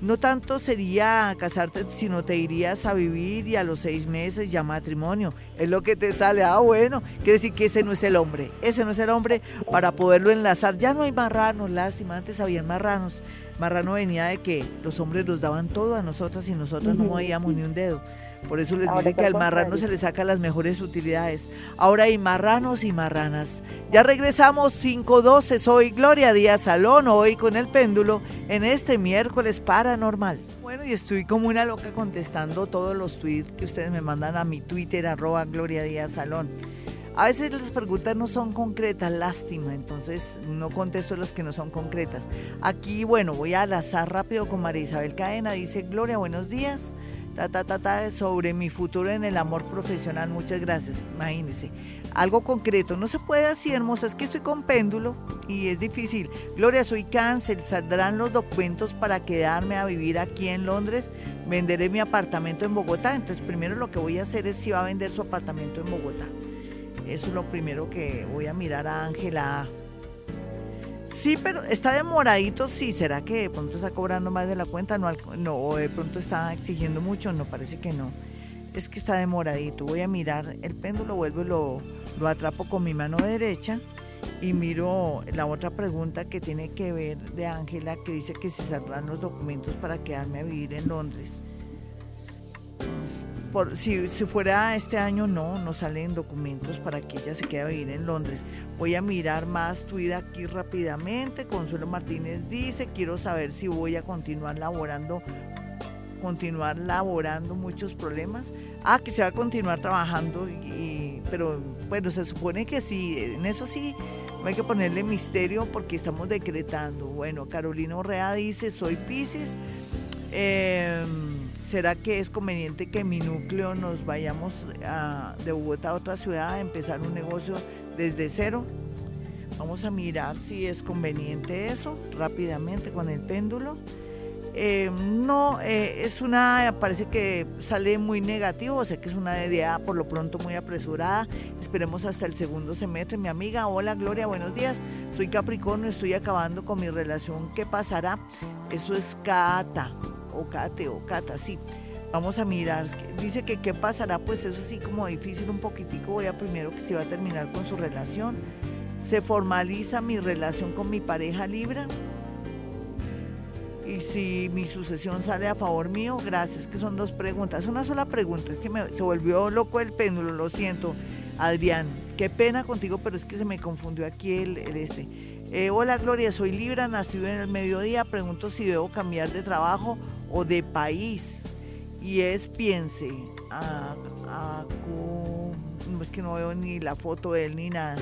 no tanto sería casarte, sino te irías a vivir y a los seis meses ya matrimonio. Es lo que te sale. Ah, bueno, quiere decir que ese no es el hombre. Ese no es el hombre para poderlo enlazar. Ya no hay marranos, lástima, antes habían marranos. Marrano venía de que los hombres nos daban todo a nosotras y nosotras no movíamos ni un dedo. Por eso les dice que al marrano se le saca las mejores utilidades. Ahora hay marranos y marranas. Ya regresamos 5.12. Soy Gloria Díaz Salón, hoy con el péndulo, en este miércoles paranormal. Bueno, y estoy como una loca contestando todos los tweets que ustedes me mandan a mi Twitter, arroba Gloria Díaz Salón. A veces las preguntas no son concretas, lástima, entonces no contesto las que no son concretas. Aquí, bueno, voy a azar rápido con María Isabel Cadena. Dice, Gloria, buenos días ta, ta, ta, ta, sobre mi futuro en el amor profesional. Muchas gracias. Imagínense. Algo concreto. No se puede así, hermosa. Es que estoy con péndulo y es difícil. Gloria, soy cáncer. Saldrán los documentos para quedarme a vivir aquí en Londres. Venderé mi apartamento en Bogotá. Entonces, primero lo que voy a hacer es si va a vender su apartamento en Bogotá. Eso es lo primero que voy a mirar a Ángela. Sí, pero está demoradito, sí. ¿Será que de pronto está cobrando más de la cuenta? No, no, o de pronto está exigiendo mucho. No, parece que no. Es que está demoradito. Voy a mirar el péndulo, vuelvo y lo, lo atrapo con mi mano derecha y miro la otra pregunta que tiene que ver de Ángela, que dice que se saldrán los documentos para quedarme a vivir en Londres si, fuera este año, no, no salen documentos para que ella se quede a vivir en Londres. Voy a mirar más tu vida aquí rápidamente. Consuelo Martínez dice, quiero saber si voy a continuar laborando continuar laborando muchos problemas. Ah, que se va a continuar trabajando, y, pero bueno, se supone que sí, en eso sí hay que ponerle misterio porque estamos decretando. Bueno, Carolina Orrea dice, soy Pisces. Eh, ¿Será que es conveniente que mi núcleo nos vayamos de Bogotá a otra ciudad a empezar un negocio desde cero? Vamos a mirar si es conveniente eso rápidamente con el péndulo. Eh, no, eh, es una, parece que sale muy negativo, o sea que es una idea por lo pronto muy apresurada. Esperemos hasta el segundo semestre. Mi amiga, hola Gloria, buenos días. Soy Capricornio, estoy acabando con mi relación. ¿Qué pasará? Eso es Cata o Cate o Cata, sí. Vamos a mirar. Dice que qué pasará, pues eso sí como difícil un poquitico. Voy a primero que se va a terminar con su relación. ¿Se formaliza mi relación con mi pareja Libra? Y si mi sucesión sale a favor mío, gracias, que son dos preguntas. Una sola pregunta, es que me, se volvió loco el péndulo, lo siento, Adrián. Qué pena contigo, pero es que se me confundió aquí el, este. Eh, hola Gloria, soy Libra, nacido en el mediodía. Pregunto si debo cambiar de trabajo o de país. Y es, piense, a, no es que no veo ni la foto de él ni nada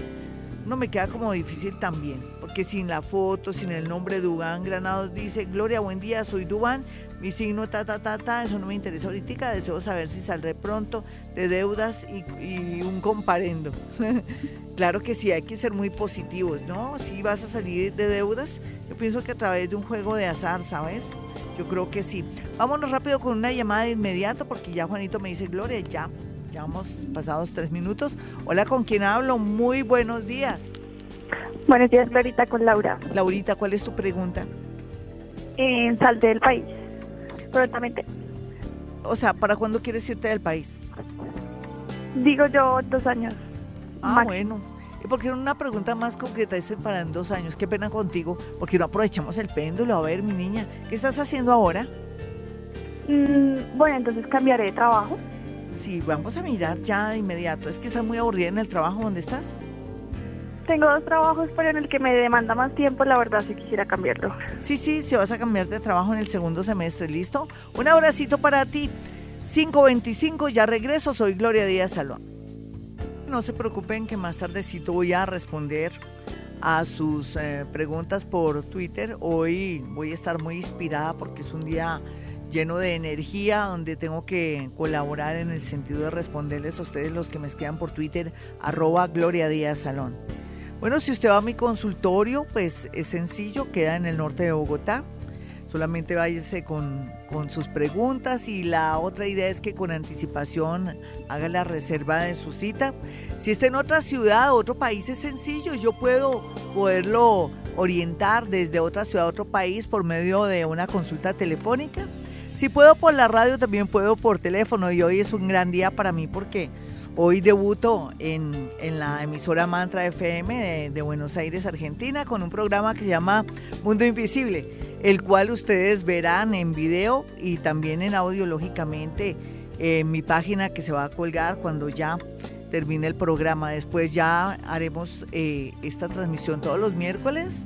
no me queda como difícil también, porque sin la foto, sin el nombre Dubán Granados dice, Gloria, buen día, soy Dubán, mi signo ta ta ta ta, eso no me interesa ahorita, deseo saber si saldré pronto de deudas y, un comparendo. claro que sí, hay que ser muy positivos, ¿no? Si vas a salir de deudas, yo pienso que a través de un juego de azar, ¿sabes? Yo creo que sí. Vámonos rápido con una llamada de inmediato, porque ya Juanito me dice, Gloria, ya, ya pasados tres minutos. Hola, ¿con quién hablo? Muy buenos días. Buenos días, Clarita, con Laura. Laurita, ¿cuál es tu pregunta? En salte del país, prontamente. O sea, ¿para cuándo quieres irte del país? Digo yo, dos años. Ah, bueno. ¿Y por qué una pregunta más concreta? Es para en dos años. Qué pena contigo, porque no aprovechamos el péndulo. A ver, mi niña, ¿qué estás haciendo ahora? Mm, bueno, entonces cambiaré de trabajo. Sí, vamos a mirar ya de inmediato. Es que estás muy aburrida en el trabajo donde estás. Tengo dos trabajos, pero en el que me demanda más tiempo, la verdad, si quisiera cambiarlo. Sí, sí, si vas a cambiar de trabajo en el segundo semestre, ¿listo? Un abracito para ti. 525, ya regreso, soy Gloria Díaz Salón. No se preocupen que más tardecito voy a responder a sus eh, preguntas por Twitter. Hoy voy a estar muy inspirada porque es un día lleno de energía, donde tengo que colaborar en el sentido de responderles a ustedes los que me escriban por Twitter, arroba Gloria Díaz Salón. Bueno, si usted va a mi consultorio, pues es sencillo, queda en el norte de Bogotá. Solamente váyase con, con sus preguntas y la otra idea es que con anticipación haga la reserva de su cita. Si está en otra ciudad otro país es sencillo, yo puedo poderlo orientar desde otra ciudad a otro país por medio de una consulta telefónica si puedo por la radio, también puedo por teléfono. Y hoy es un gran día para mí porque hoy debuto en, la emisora Mantra FM de, Buenos Aires, Argentina, con un programa que se llama Mundo Invisible, el cual ustedes verán en video y también en audio, lógicamente, en mi página que se va a colgar cuando ya termine el programa. Después ya haremos eh, esta transmisión todos los miércoles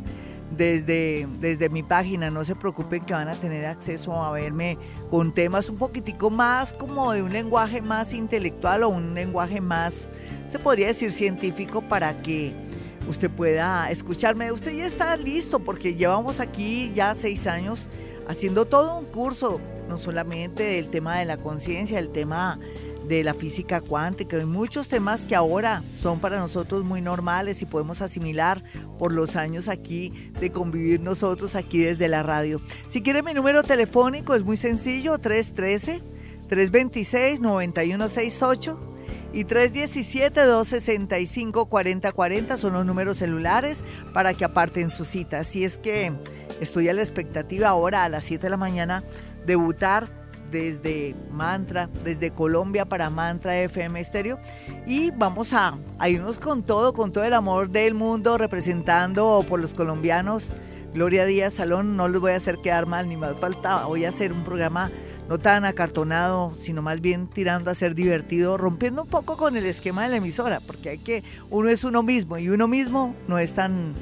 desde, desde mi página. No se preocupen que van a tener acceso a verme con temas un poquitico más como de un lenguaje más intelectual o un lenguaje más, se podría decir, científico para que usted pueda escucharme. Usted ya está listo porque llevamos aquí ya seis años haciendo todo un curso, no solamente del tema de la conciencia, el tema de la física cuántica, hay muchos temas que ahora son para nosotros muy normales y podemos asimilar por los años aquí de convivir nosotros aquí desde la radio. Si quiere mi número telefónico es muy sencillo, 313-326-9168 y 317-265-4040 son los números celulares para que aparten su cita. Así es que estoy a la expectativa ahora a las 7 de la mañana debutar desde Mantra, desde Colombia para Mantra FM Estéreo. Y vamos a, irnos con todo, con todo el amor del mundo, representando por los colombianos. Gloria Díaz Salón, no les voy a hacer quedar mal, ni más faltaba. Voy a hacer un programa no tan acartonado, sino más bien tirando a ser divertido, rompiendo un poco con el esquema de la emisora, porque hay que, uno es uno mismo y uno mismo no es tan,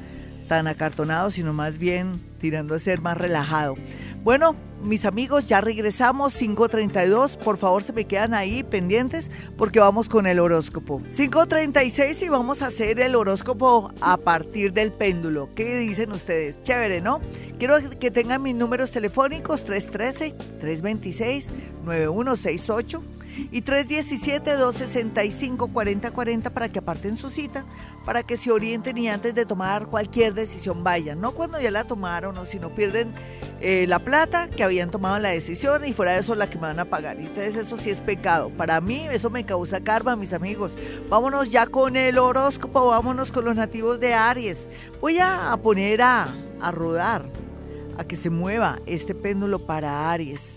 tan acartonado, sino más bien tirando a ser más relajado. Bueno, mis amigos, ya regresamos, 5.32, por favor se me quedan ahí pendientes porque vamos con el horóscopo. 5.36 y vamos a hacer el horóscopo a partir del péndulo. ¿Qué dicen ustedes? Chévere, ¿no? Quiero que tengan mis números telefónicos 313-326-9168 y 317-265-4040 para que aparten su cita, para que se orienten y antes de tomar cualquier decisión vayan, no cuando ya la tomaron o si no pierden eh, la plata que habían tomado la decisión y fuera de eso la que me van a pagar. Entonces eso sí es pecado. Para mí eso me causa karma, mis amigos. Vámonos ya con el horóscopo, vámonos con los nativos de Aries. Voy a poner a, a rodar, a que se mueva este péndulo para Aries.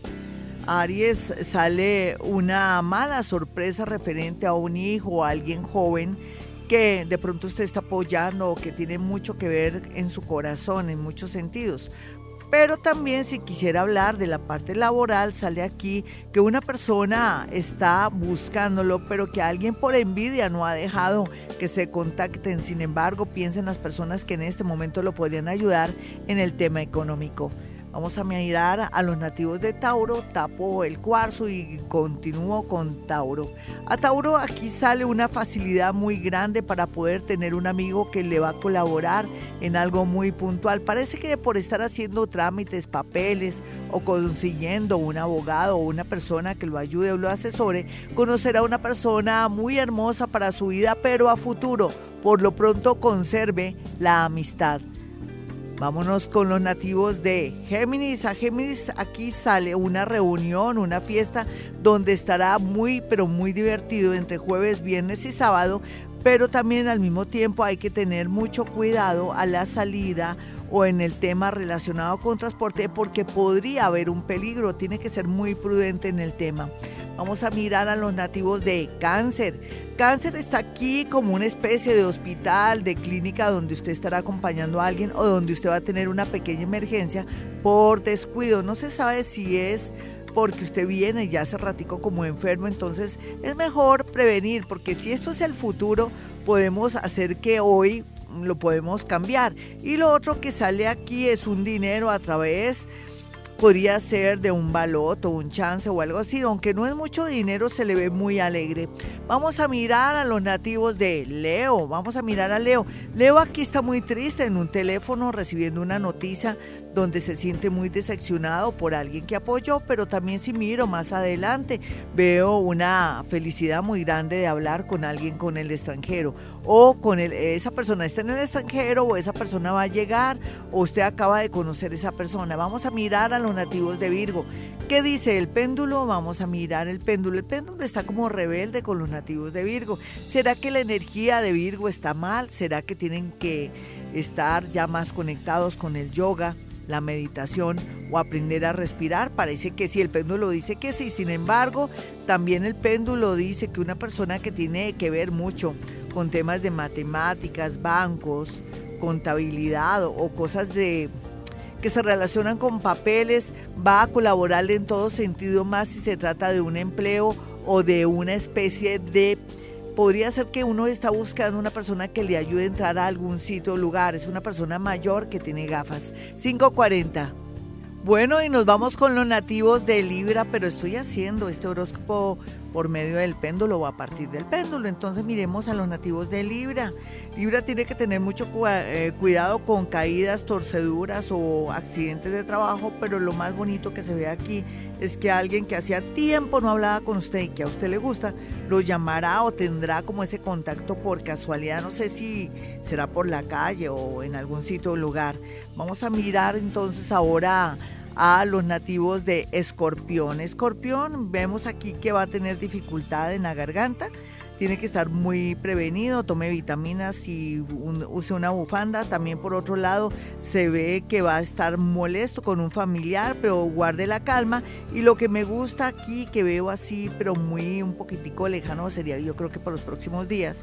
Aries sale una mala sorpresa referente a un hijo o a alguien joven que de pronto usted está apoyando o que tiene mucho que ver en su corazón en muchos sentidos. Pero también si quisiera hablar de la parte laboral, sale aquí que una persona está buscándolo, pero que alguien por envidia no ha dejado que se contacten. Sin embargo, piensen las personas que en este momento lo podrían ayudar en el tema económico. Vamos a mirar a los nativos de Tauro, tapo el cuarzo y continúo con Tauro. A Tauro aquí sale una facilidad muy grande para poder tener un amigo que le va a colaborar en algo muy puntual. Parece que por estar haciendo trámites, papeles o consiguiendo un abogado o una persona que lo ayude o lo asesore, conocerá una persona muy hermosa para su vida, pero a futuro. Por lo pronto conserve la amistad. Vámonos con los nativos de Géminis. A Géminis aquí sale una reunión, una fiesta donde estará muy, pero muy divertido entre jueves, viernes y sábado, pero también al mismo tiempo hay que tener mucho cuidado a la salida o en el tema relacionado con transporte porque podría haber un peligro, tiene que ser muy prudente en el tema. Vamos a mirar a los nativos de cáncer. Cáncer está aquí como una especie de hospital, de clínica donde usted estará acompañando a alguien o donde usted va a tener una pequeña emergencia por descuido. No se sabe si es porque usted viene ya hace ratico como enfermo, entonces es mejor prevenir, porque si esto es el futuro, podemos hacer que hoy lo podemos cambiar. Y lo otro que sale aquí es un dinero a través podría ser de un baloto, un chance o algo así, aunque no es mucho dinero, se le ve muy alegre. Vamos a mirar a los nativos de Leo, vamos a mirar a Leo. Leo aquí está muy triste en un teléfono recibiendo una noticia donde se siente muy decepcionado por alguien que apoyó, pero también si miro más adelante veo una felicidad muy grande de hablar con alguien con el extranjero o con esa persona está en el extranjero o esa persona va a llegar o usted acaba de conocer esa persona. Vamos a mirar a los nativos de Virgo. ¿Qué dice el péndulo? Vamos a mirar el péndulo. El péndulo está como rebelde con los nativos de Virgo. ¿Será que la energía de Virgo está mal? ¿Será que tienen que estar ya más conectados con el yoga? La meditación o aprender a respirar. Parece que sí, el péndulo dice que sí. Sin embargo, también el péndulo dice que una persona que tiene que ver mucho con temas de matemáticas, bancos, contabilidad o cosas de que se relacionan con papeles va a colaborarle en todo sentido más si se trata de un empleo o de una especie de podría ser que uno está buscando una persona que le ayude a entrar a algún sitio o lugar. Es una persona mayor que tiene gafas. 540. Bueno, y nos vamos con los nativos de Libra, pero estoy haciendo este horóscopo por medio del péndulo o a partir del péndulo. Entonces miremos a los nativos de Libra. Libra tiene que tener mucho eh, cuidado con caídas, torceduras o accidentes de trabajo, pero lo más bonito que se ve aquí es que alguien que hacía tiempo no hablaba con usted y que a usted le gusta, lo llamará o tendrá como ese contacto por casualidad. No sé si será por la calle o en algún sitio o lugar. Vamos a mirar entonces ahora a los nativos de Escorpión. Escorpión, vemos aquí que va a tener dificultad en la garganta. Tiene que estar muy prevenido, tome vitaminas y use una bufanda. También por otro lado se ve que va a estar molesto con un familiar, pero guarde la calma. Y lo que me gusta aquí, que veo así, pero muy un poquitico lejano, sería yo creo que por los próximos días,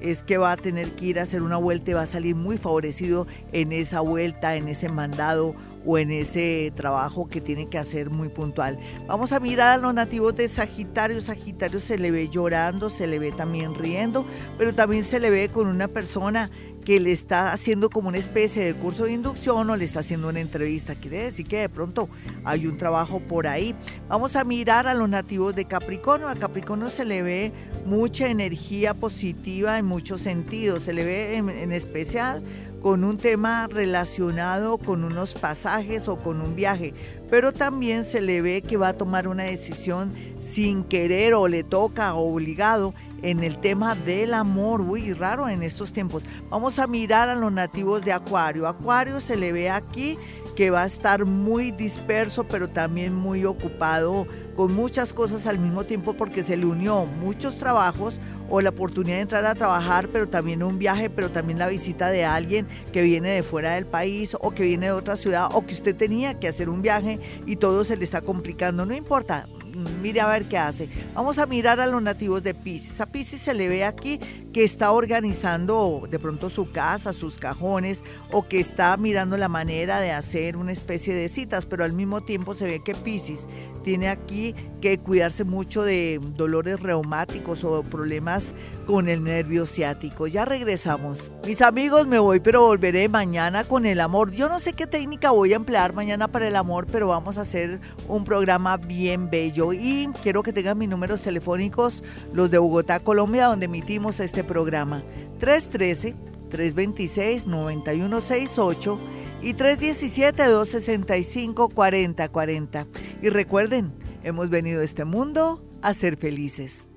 es que va a tener que ir a hacer una vuelta y va a salir muy favorecido en esa vuelta, en ese mandado o en ese trabajo que tiene que hacer muy puntual. Vamos a mirar a los nativos de Sagitario. Sagitario se le ve llorando, se le ve también riendo, pero también se le ve con una persona que le está haciendo como una especie de curso de inducción o le está haciendo una entrevista. Quiere decir que de pronto hay un trabajo por ahí. Vamos a mirar a los nativos de Capricornio. A Capricornio se le ve mucha energía positiva en muchos sentidos. Se le ve en, especial con un tema relacionado con unos pasajes o con un viaje, pero también se le ve que va a tomar una decisión sin querer o le toca obligado en el tema del amor, uy, raro en estos tiempos. Vamos a mirar a los nativos de Acuario. Acuario se le ve aquí que va a estar muy disperso, pero también muy ocupado con muchas cosas al mismo tiempo porque se le unió muchos trabajos o la oportunidad de entrar a trabajar, pero también un viaje, pero también la visita de alguien que viene de fuera del país o que viene de otra ciudad o que usted tenía que hacer un viaje y todo se le está complicando. No importa, mire a ver qué hace. Vamos a mirar a los nativos de Pisces. A Pisces se le ve aquí que está organizando de pronto su casa, sus cajones, o que está mirando la manera de hacer una especie de citas, pero al mismo tiempo se ve que Pisces tiene aquí que cuidarse mucho de dolores reumáticos o problemas con el nervio ciático. Ya regresamos. Mis amigos, me voy, pero volveré mañana con el amor. Yo no sé qué técnica voy a emplear mañana para el amor, pero vamos a hacer un programa bien bello. Y quiero que tengan mis números telefónicos, los de Bogotá, Colombia, donde emitimos este programa. 313 326 9168 y 317-265-4040. Y recuerden, hemos venido a este mundo a ser felices.